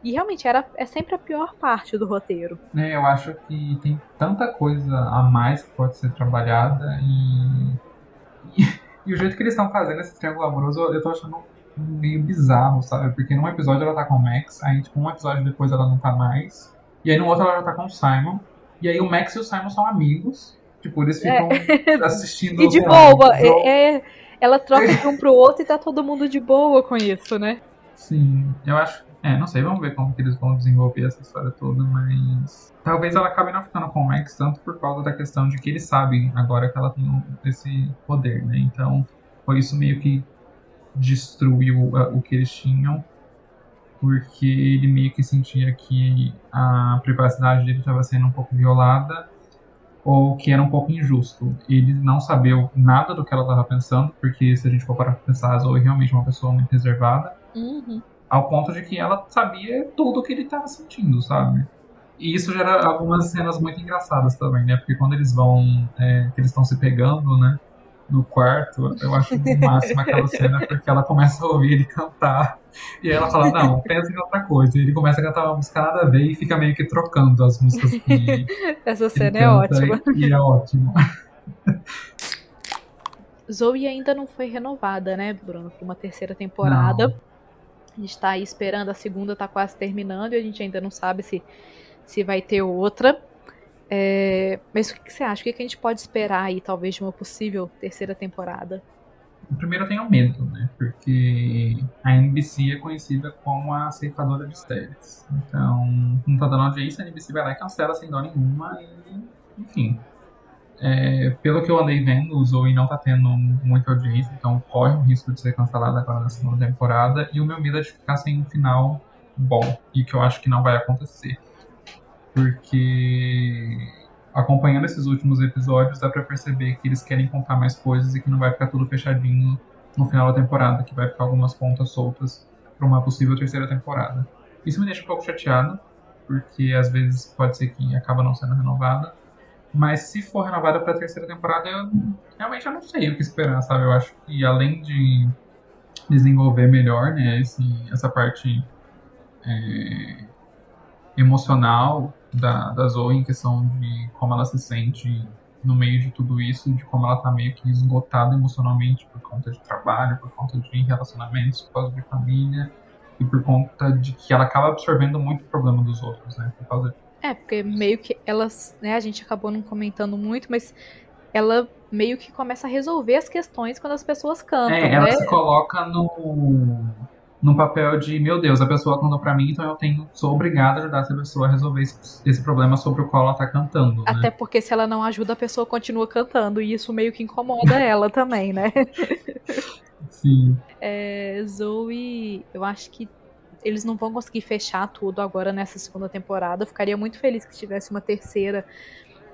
Speaker 2: E realmente era, é sempre a pior parte do roteiro.
Speaker 4: É, eu acho que tem tanta coisa a mais que pode ser trabalhada e. E, e o jeito que eles estão fazendo esse triângulo amoroso, eu tô achando meio bizarro, sabe? Porque num episódio ela tá com o Max, aí tipo, um episódio depois ela não tá mais. E aí no outro ela já tá com o Simon. E aí o Max e o Simon são amigos. Tipo, eles ficam é. assistindo.
Speaker 2: e de boa, é, é, ela troca de um pro outro e tá todo mundo de boa com isso, né?
Speaker 4: Sim, eu acho. É, não sei, vamos ver como que eles vão desenvolver essa história toda, mas. Talvez ela acabe não ficando com o Max tanto por causa da questão de que eles sabem agora que ela tem esse poder, né? Então, foi isso meio que destruiu uh, o que eles tinham porque ele meio que sentia que a privacidade dele estava sendo um pouco violada ou que era um pouco injusto. Ele não sabia nada do que ela estava pensando, porque se a gente for parar para pensar, a Zoe é realmente uma pessoa muito reservada,
Speaker 2: uhum.
Speaker 4: ao ponto de que ela sabia tudo o que ele estava sentindo, sabe? E isso gera algumas cenas muito engraçadas também, né? Porque quando eles vão, é, que eles estão se pegando, né? No quarto, eu acho o máximo aquela cena, porque ela começa a ouvir ele cantar. E aí ela fala, não, pensa em outra coisa. E ele começa a cantar uma música nada a ver e fica meio que trocando as músicas que.
Speaker 2: Essa cena é ótima.
Speaker 4: E é ótimo.
Speaker 2: Zoe ainda não foi renovada, né, Bruno, para uma terceira temporada. Não. A gente tá aí esperando, a segunda tá quase terminando e a gente ainda não sabe se, se vai ter outra. É, mas o que, que você acha? O que, que a gente pode esperar aí, talvez, de uma possível terceira temporada?
Speaker 4: Primeiro eu tenho medo, né? Porque a NBC é conhecida como a ceifadora de séries. Então, não tá dando audiência, a NBC vai lá e cancela sem dó nenhuma e, enfim. É, pelo que eu andei vendo, o Zoe não tá tendo muita audiência, então corre o risco de ser cancelada agora na segunda temporada. E o meu medo é de ficar sem um final bom, e que eu acho que não vai acontecer. Porque acompanhando esses últimos episódios, dá para perceber que eles querem contar mais coisas e que não vai ficar tudo fechadinho no final da temporada, que vai ficar algumas pontas soltas para uma possível terceira temporada. Isso me deixa um pouco chateado, porque às vezes pode ser que acaba não sendo renovada. Mas se for renovada para a terceira temporada, eu realmente eu não sei o que esperar, sabe? Eu acho que além de desenvolver melhor, né, esse, essa parte é, emocional da, da Zoe em questão de como ela se sente no meio de tudo isso, de como ela tá meio que esgotada emocionalmente por conta de trabalho, por conta de relacionamentos, por causa de família e por conta de que ela acaba absorvendo muito o problema dos outros, né? Por causa de...
Speaker 2: É, porque meio que elas, né, a gente acabou não comentando muito, mas ela meio que começa a resolver as questões quando as pessoas cantam. É,
Speaker 4: ela né? se coloca no no papel de, meu Deus, a pessoa cantou para mim, então eu tenho, sou obrigada a ajudar essa pessoa a resolver esse, esse problema sobre o qual ela tá cantando. Né?
Speaker 2: Até porque se ela não ajuda, a pessoa continua cantando, e isso meio que incomoda ela também, né?
Speaker 4: Sim.
Speaker 2: É, Zoe, eu acho que eles não vão conseguir fechar tudo agora nessa segunda temporada. Eu ficaria muito feliz que tivesse uma terceira.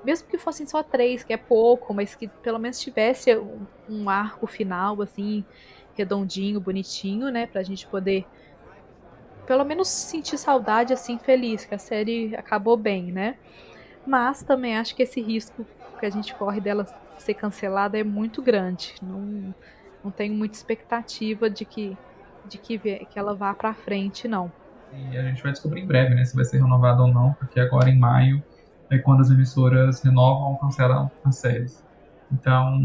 Speaker 2: Mesmo que fossem só três, que é pouco, mas que pelo menos tivesse um arco final, assim, redondinho, bonitinho, né? Pra gente poder pelo menos sentir saudade assim, feliz, que a série acabou bem, né? Mas também acho que esse risco que a gente corre dela ser cancelada é muito grande. Não, não tenho muita expectativa de que, de que, que ela vá pra frente, não.
Speaker 4: E a gente vai descobrir em breve, né? Se vai ser renovada ou não, porque agora em maio é quando as emissoras renovam ou cancelam as séries. Então,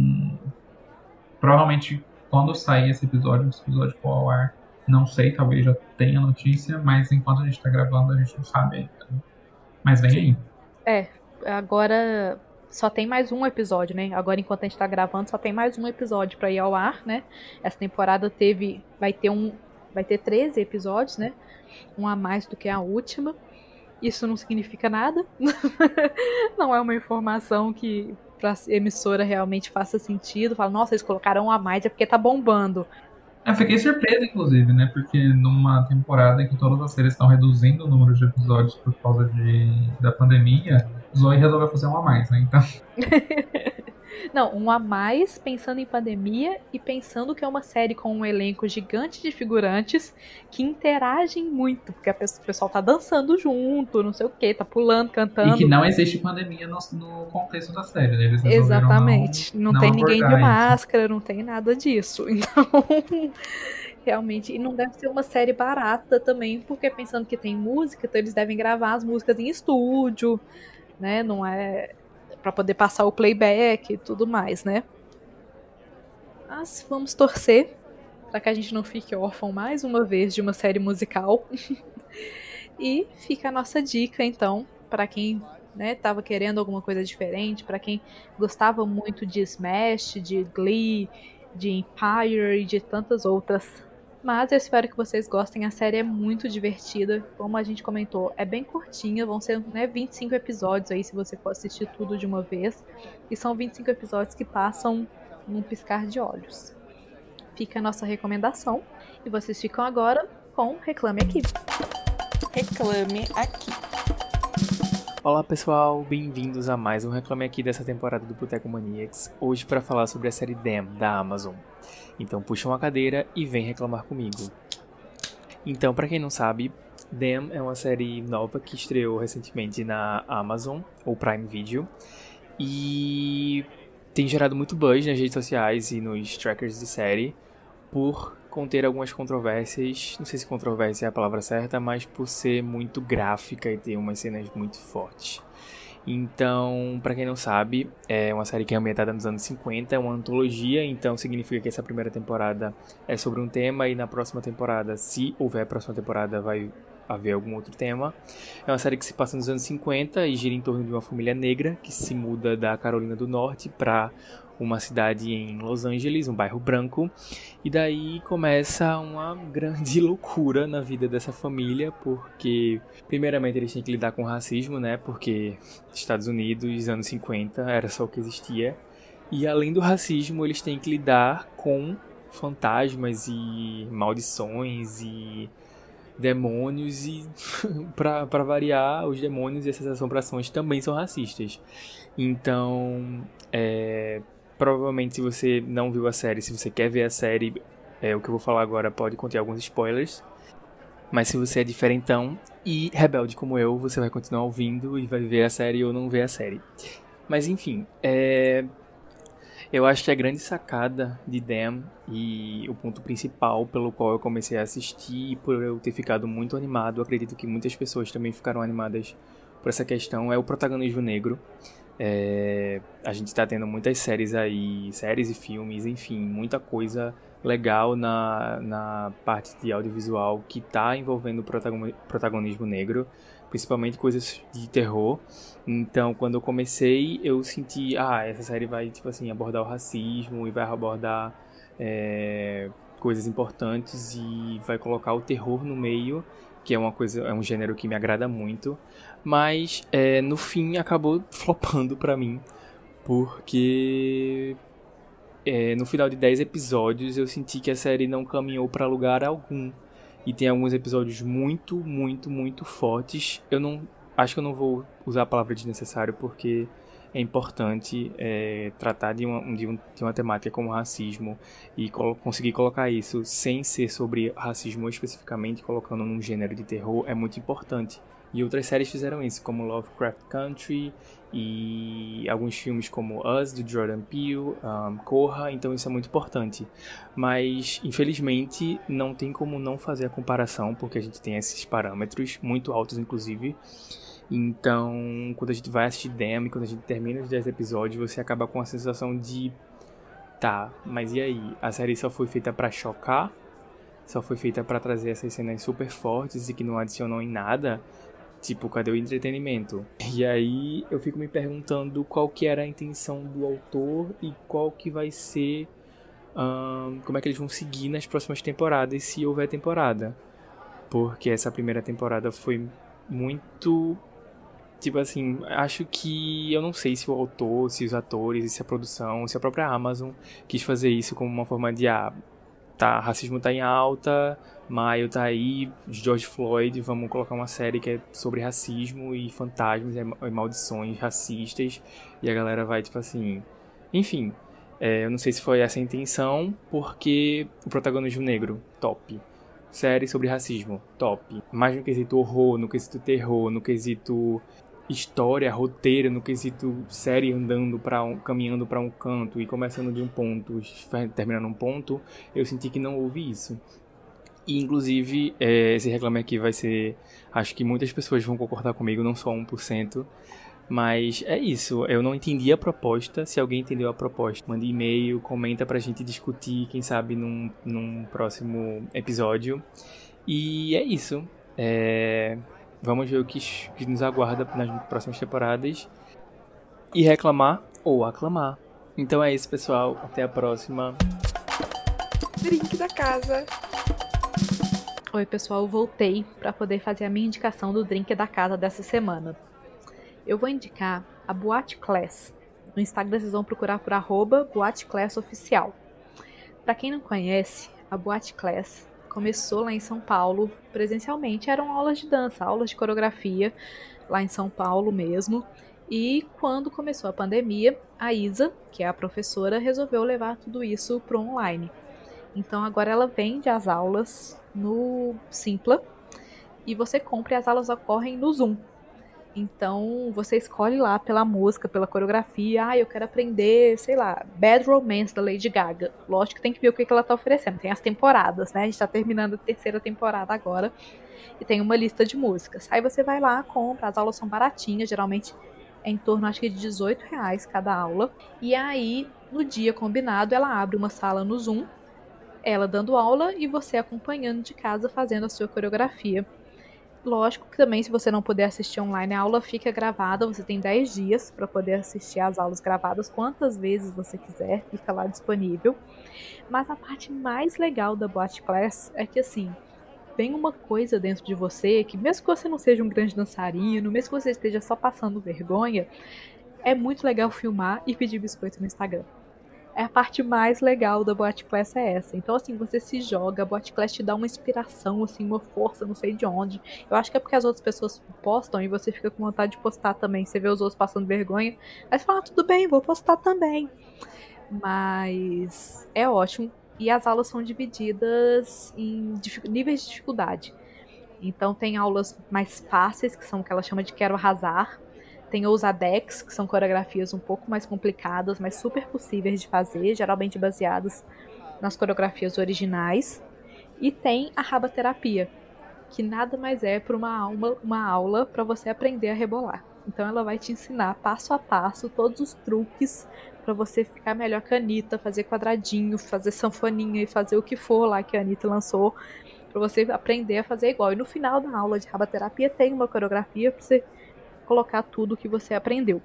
Speaker 4: provavelmente quando sair esse episódio, esse episódio for ao ar, não sei, talvez já tenha notícia, mas enquanto a gente tá gravando, a gente não sabe ainda. Mas vem aí.
Speaker 2: É, agora só tem mais um episódio, né? Agora, enquanto a gente tá gravando, só tem mais um episódio para ir ao ar, né? Essa temporada teve. Vai ter um. Vai ter 13 episódios, né? Um a mais do que a última. Isso não significa nada. não é uma informação que pra emissora realmente faça sentido. Fala, nossa, eles colocaram a mais, é porque tá bombando.
Speaker 4: Eu fiquei surpresa, inclusive, né? Porque numa temporada em que todas as séries estão reduzindo o número de episódios por causa de, da pandemia, Zoe resolveu fazer um a mais, né? Então.
Speaker 2: Não, um a mais pensando em pandemia e pensando que é uma série com um elenco gigante de figurantes que interagem muito, porque a pessoa, o pessoal tá dançando junto, não sei o que, tá pulando, cantando.
Speaker 4: E que não existe pandemia no, no contexto da série, né? Eles
Speaker 2: Exatamente.
Speaker 4: Não,
Speaker 2: não, tem ninguém de máscara, não tem nada disso. Então realmente. E não deve ser uma série barata também, porque pensando que tem música, então eles devem gravar as músicas em estúdio, né? Não é para poder passar o playback e tudo mais, né? Mas vamos torcer para que a gente não fique órfão mais uma vez de uma série musical. e fica a nossa dica então para quem né, tava querendo alguma coisa diferente, para quem gostava muito de Smash, de Glee, de Empire e de tantas outras mas eu espero que vocês gostem. A série é muito divertida. Como a gente comentou, é bem curtinha. Vão ser né, 25 episódios aí, se você for assistir tudo de uma vez. E são 25 episódios que passam num piscar de olhos. Fica a nossa recomendação. E vocês ficam agora com Reclame Aqui.
Speaker 6: Reclame Aqui.
Speaker 7: Olá pessoal, bem-vindos a mais um Reclame Aqui dessa temporada do Boteco Maniacs. Hoje para falar sobre a série Damn da Amazon. Então puxa uma cadeira e vem reclamar comigo. Então, para quem não sabe, Them é uma série nova que estreou recentemente na Amazon ou Prime Video e tem gerado muito buzz nas redes sociais e nos trackers de série por conter algumas controvérsias, não sei se controvérsia é a palavra certa, mas por ser muito gráfica e ter umas cenas muito fortes. Então, para quem não sabe, é uma série que é ambientada nos anos 50, é uma antologia, então significa que essa primeira temporada é sobre um tema e na próxima temporada, se houver próxima temporada, vai haver algum outro tema. É uma série que se passa nos anos 50 e gira em torno de uma família negra que se muda da Carolina do Norte para uma cidade em Los Angeles, um bairro branco, e daí começa uma grande loucura na vida dessa família, porque primeiramente eles têm que lidar com racismo, né? Porque Estados Unidos, anos 50, era só o que existia. E além do racismo, eles têm que lidar com fantasmas e maldições e demônios e para variar, os demônios e essas assombrações também são racistas. Então, é, provavelmente se você não viu a série, se você quer ver a série, é, o que eu vou falar agora pode conter alguns spoilers. Mas se você é diferentão e rebelde como eu, você vai continuar ouvindo e vai ver a série ou não ver a série. Mas enfim, é... eu acho que a grande sacada de Damn e o ponto principal pelo qual eu comecei a assistir e por eu ter ficado muito animado, acredito que muitas pessoas também ficaram animadas por essa questão, é o protagonismo negro. É, a gente está tendo muitas séries aí, séries e filmes, enfim, muita coisa legal na, na parte de audiovisual que está envolvendo o protagonismo negro, principalmente coisas de terror. Então, quando eu comecei, eu senti, ah, essa série vai, tipo assim, abordar o racismo e vai abordar é, coisas importantes e vai colocar o terror no meio, que é uma coisa, é um gênero que me agrada muito mas é, no fim acabou flopando para mim, porque é, no final de 10 episódios eu senti que a série não caminhou para lugar algum. E tem alguns episódios muito, muito, muito fortes. Eu não. Acho que eu não vou usar a palavra desnecessário porque é importante é, tratar de uma, de, um, de, uma temática como racismo e colo conseguir colocar isso sem ser sobre racismo especificamente, colocando num gênero de terror, é muito importante. E outras séries fizeram isso, como Lovecraft Country e alguns filmes como Us, do Jordan Peele, um, Corra, então isso é muito importante. Mas, infelizmente, não tem como não fazer a comparação, porque a gente tem esses parâmetros, muito altos inclusive. Então, quando a gente vai assistir Demo e quando a gente termina os 10 episódios, você acaba com a sensação de... Tá, mas e aí? A série só foi feita para chocar? Só foi feita para trazer essas cenas super fortes e que não adicionam em nada? Tipo, cadê o entretenimento? E aí eu fico me perguntando qual que era a intenção do autor e qual que vai ser. Como é que eles vão seguir nas próximas temporadas, se houver temporada. Porque essa primeira temporada foi muito. Tipo assim, acho que eu não sei se o autor, se os atores, se a produção, se a própria Amazon quis fazer isso como uma forma de ah, tá, racismo tá em alta, Maio tá aí, George Floyd, vamos colocar uma série que é sobre racismo e fantasmas e maldições racistas. E a galera vai, tipo assim. Enfim, é, eu não sei se foi essa a intenção, porque o protagonismo negro, top. Série sobre racismo, top. Mais no quesito horror, no quesito terror, no quesito história, roteiro, no quesito série andando para um, caminhando para um canto e começando de um ponto, terminando um ponto, eu senti que não houve isso. E, inclusive, é, esse reclame aqui vai ser. Acho que muitas pessoas vão concordar comigo, não só 1%. Mas é isso, eu não entendi a proposta. Se alguém entendeu a proposta, mande e-mail, comenta pra gente discutir, quem sabe, num, num próximo episódio. E é isso. É... Vamos ver o que, que nos aguarda nas próximas temporadas. E reclamar ou aclamar. Então é isso, pessoal. Até a próxima.
Speaker 2: Drink da casa. Oi, pessoal, voltei para poder fazer a minha indicação do drink da casa dessa semana. Eu vou indicar a Boate Class. No Instagram vocês vão procurar por arroba Boate Class Oficial. Para quem não conhece, a Boate Class começou lá em São Paulo presencialmente. Eram aulas de dança, aulas de coreografia lá em São Paulo mesmo. E quando começou a pandemia, a Isa, que é a professora, resolveu levar tudo isso para online. Então agora ela vende as aulas no Simpla e você compra e as aulas ocorrem no Zoom. Então você escolhe lá pela música, pela coreografia. Ah, eu quero aprender, sei lá, Bad Romance da Lady Gaga. Lógico que tem que ver o que ela tá oferecendo. Tem as temporadas, né? A gente tá terminando a terceira temporada agora. E tem uma lista de músicas. Aí você vai lá, compra, as aulas são baratinhas, geralmente é em torno, acho que, de 18 reais cada aula. E aí, no dia combinado, ela abre uma sala no Zoom, ela dando aula e você acompanhando de casa fazendo a sua coreografia. Lógico que também, se você não puder assistir online, a aula fica gravada. Você tem 10 dias para poder assistir às aulas gravadas quantas vezes você quiser, fica lá disponível. Mas a parte mais legal da Boate Class é que, assim, tem uma coisa dentro de você que, mesmo que você não seja um grande dançarino, mesmo que você esteja só passando vergonha, é muito legal filmar e pedir biscoito no Instagram é a parte mais legal da Boate Class é essa. Então, assim, você se joga, a Boate Class te dá uma inspiração, assim, uma força, não sei de onde. Eu acho que é porque as outras pessoas postam e você fica com vontade de postar também. Você vê os outros passando vergonha, aí você fala, ah, tudo bem, vou postar também. Mas é ótimo. E as aulas são divididas em níveis de dificuldade. Então tem aulas mais fáceis, que são o que ela chama de quero arrasar, tem Ousadex, que são coreografias um pouco mais complicadas, mas super possíveis de fazer, geralmente baseadas nas coreografias originais. E tem a rabaterapia, que nada mais é para uma, uma, uma aula para você aprender a rebolar. Então ela vai te ensinar passo a passo todos os truques para você ficar melhor que a Anitta, fazer quadradinho, fazer sanfoninha e fazer o que for lá que a Anitta lançou, para você aprender a fazer igual. E no final da aula de rabaterapia tem uma coreografia para você colocar tudo que você aprendeu.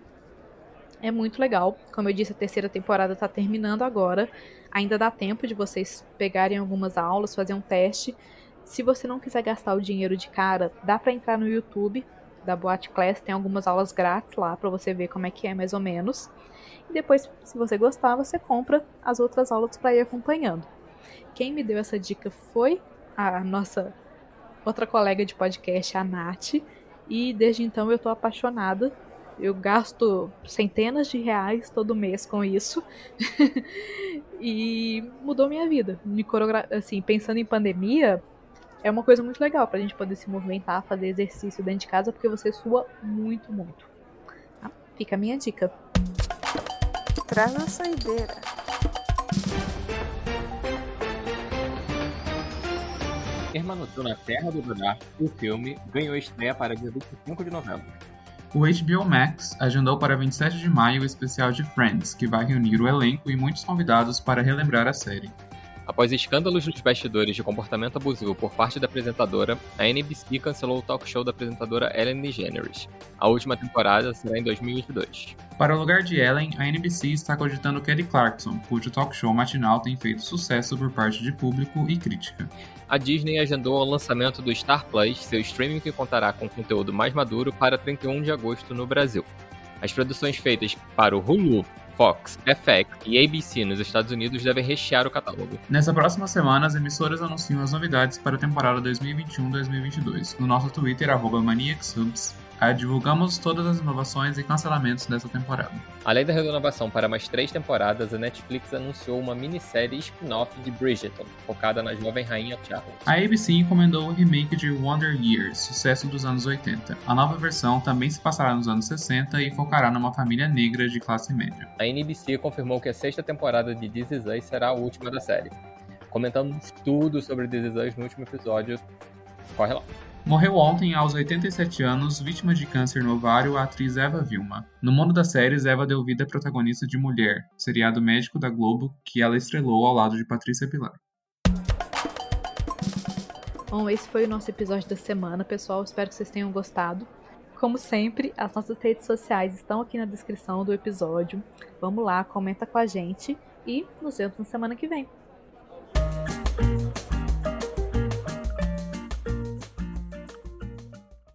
Speaker 2: É muito legal. Como eu disse, a terceira temporada está terminando agora. Ainda dá tempo de vocês pegarem algumas aulas, fazer um teste. Se você não quiser gastar o dinheiro de cara, dá para entrar no YouTube da Boate Class, tem algumas aulas grátis lá para você ver como é que é mais ou menos. E depois, se você gostar, você compra as outras aulas para ir acompanhando. Quem me deu essa dica foi a nossa outra colega de podcast, a Nath. E desde então eu tô apaixonada. Eu gasto centenas de reais todo mês com isso. e mudou minha vida. Me assim, pensando em pandemia, é uma coisa muito legal pra gente poder se movimentar, fazer exercício dentro de casa, porque você sua muito, muito. Tá? Fica a minha dica.
Speaker 6: Traz a saideira.
Speaker 1: Permaneceu na Terra do Durar, o filme ganhou estreia para dia 25 de novembro.
Speaker 4: O HBO Max agendou para 27 de maio o especial de Friends, que vai reunir o elenco e muitos convidados para relembrar a série.
Speaker 1: Após escândalos nos bastidores de comportamento abusivo por parte da apresentadora, a NBC cancelou o talk show da apresentadora Ellen DeGeneres. A última temporada será em 2022.
Speaker 4: Para o lugar de Ellen, a NBC está cogitando Kelly Clarkson, cujo talk show matinal tem feito sucesso por parte de público e crítica.
Speaker 1: A Disney agendou o lançamento do Star Plus, seu streaming que contará com conteúdo mais maduro, para 31 de agosto no Brasil. As produções feitas para o Hulu, Fox, FX e ABC nos Estados Unidos devem rechear o catálogo.
Speaker 4: Nessa próxima semana, as emissoras anunciam as novidades para a temporada 2021-2022. No nosso Twitter, Aí divulgamos todas as inovações e cancelamentos dessa temporada.
Speaker 1: Além da renovação para mais três temporadas, a Netflix anunciou uma minissérie spin-off de Bridgerton, focada na jovem rainha Charlotte.
Speaker 4: A ABC encomendou o remake de Wonder Years, sucesso dos anos 80. A nova versão também se passará nos anos 60 e focará numa família negra de classe média.
Speaker 1: A NBC confirmou que a sexta temporada de This Is Us será a última da série. Comentamos tudo sobre This Is Us no último episódio. Corre lá.
Speaker 4: Morreu ontem, aos 87 anos, vítima de câncer no ovário, a atriz Eva Vilma. No mundo das séries, Eva deu vida à protagonista de Mulher, seriado médico da Globo, que ela estrelou ao lado de Patrícia Pilar.
Speaker 2: Bom, esse foi o nosso episódio da semana, pessoal. Espero que vocês tenham gostado. Como sempre, as nossas redes sociais estão aqui na descrição do episódio. Vamos lá, comenta com a gente e nos vemos na semana que vem.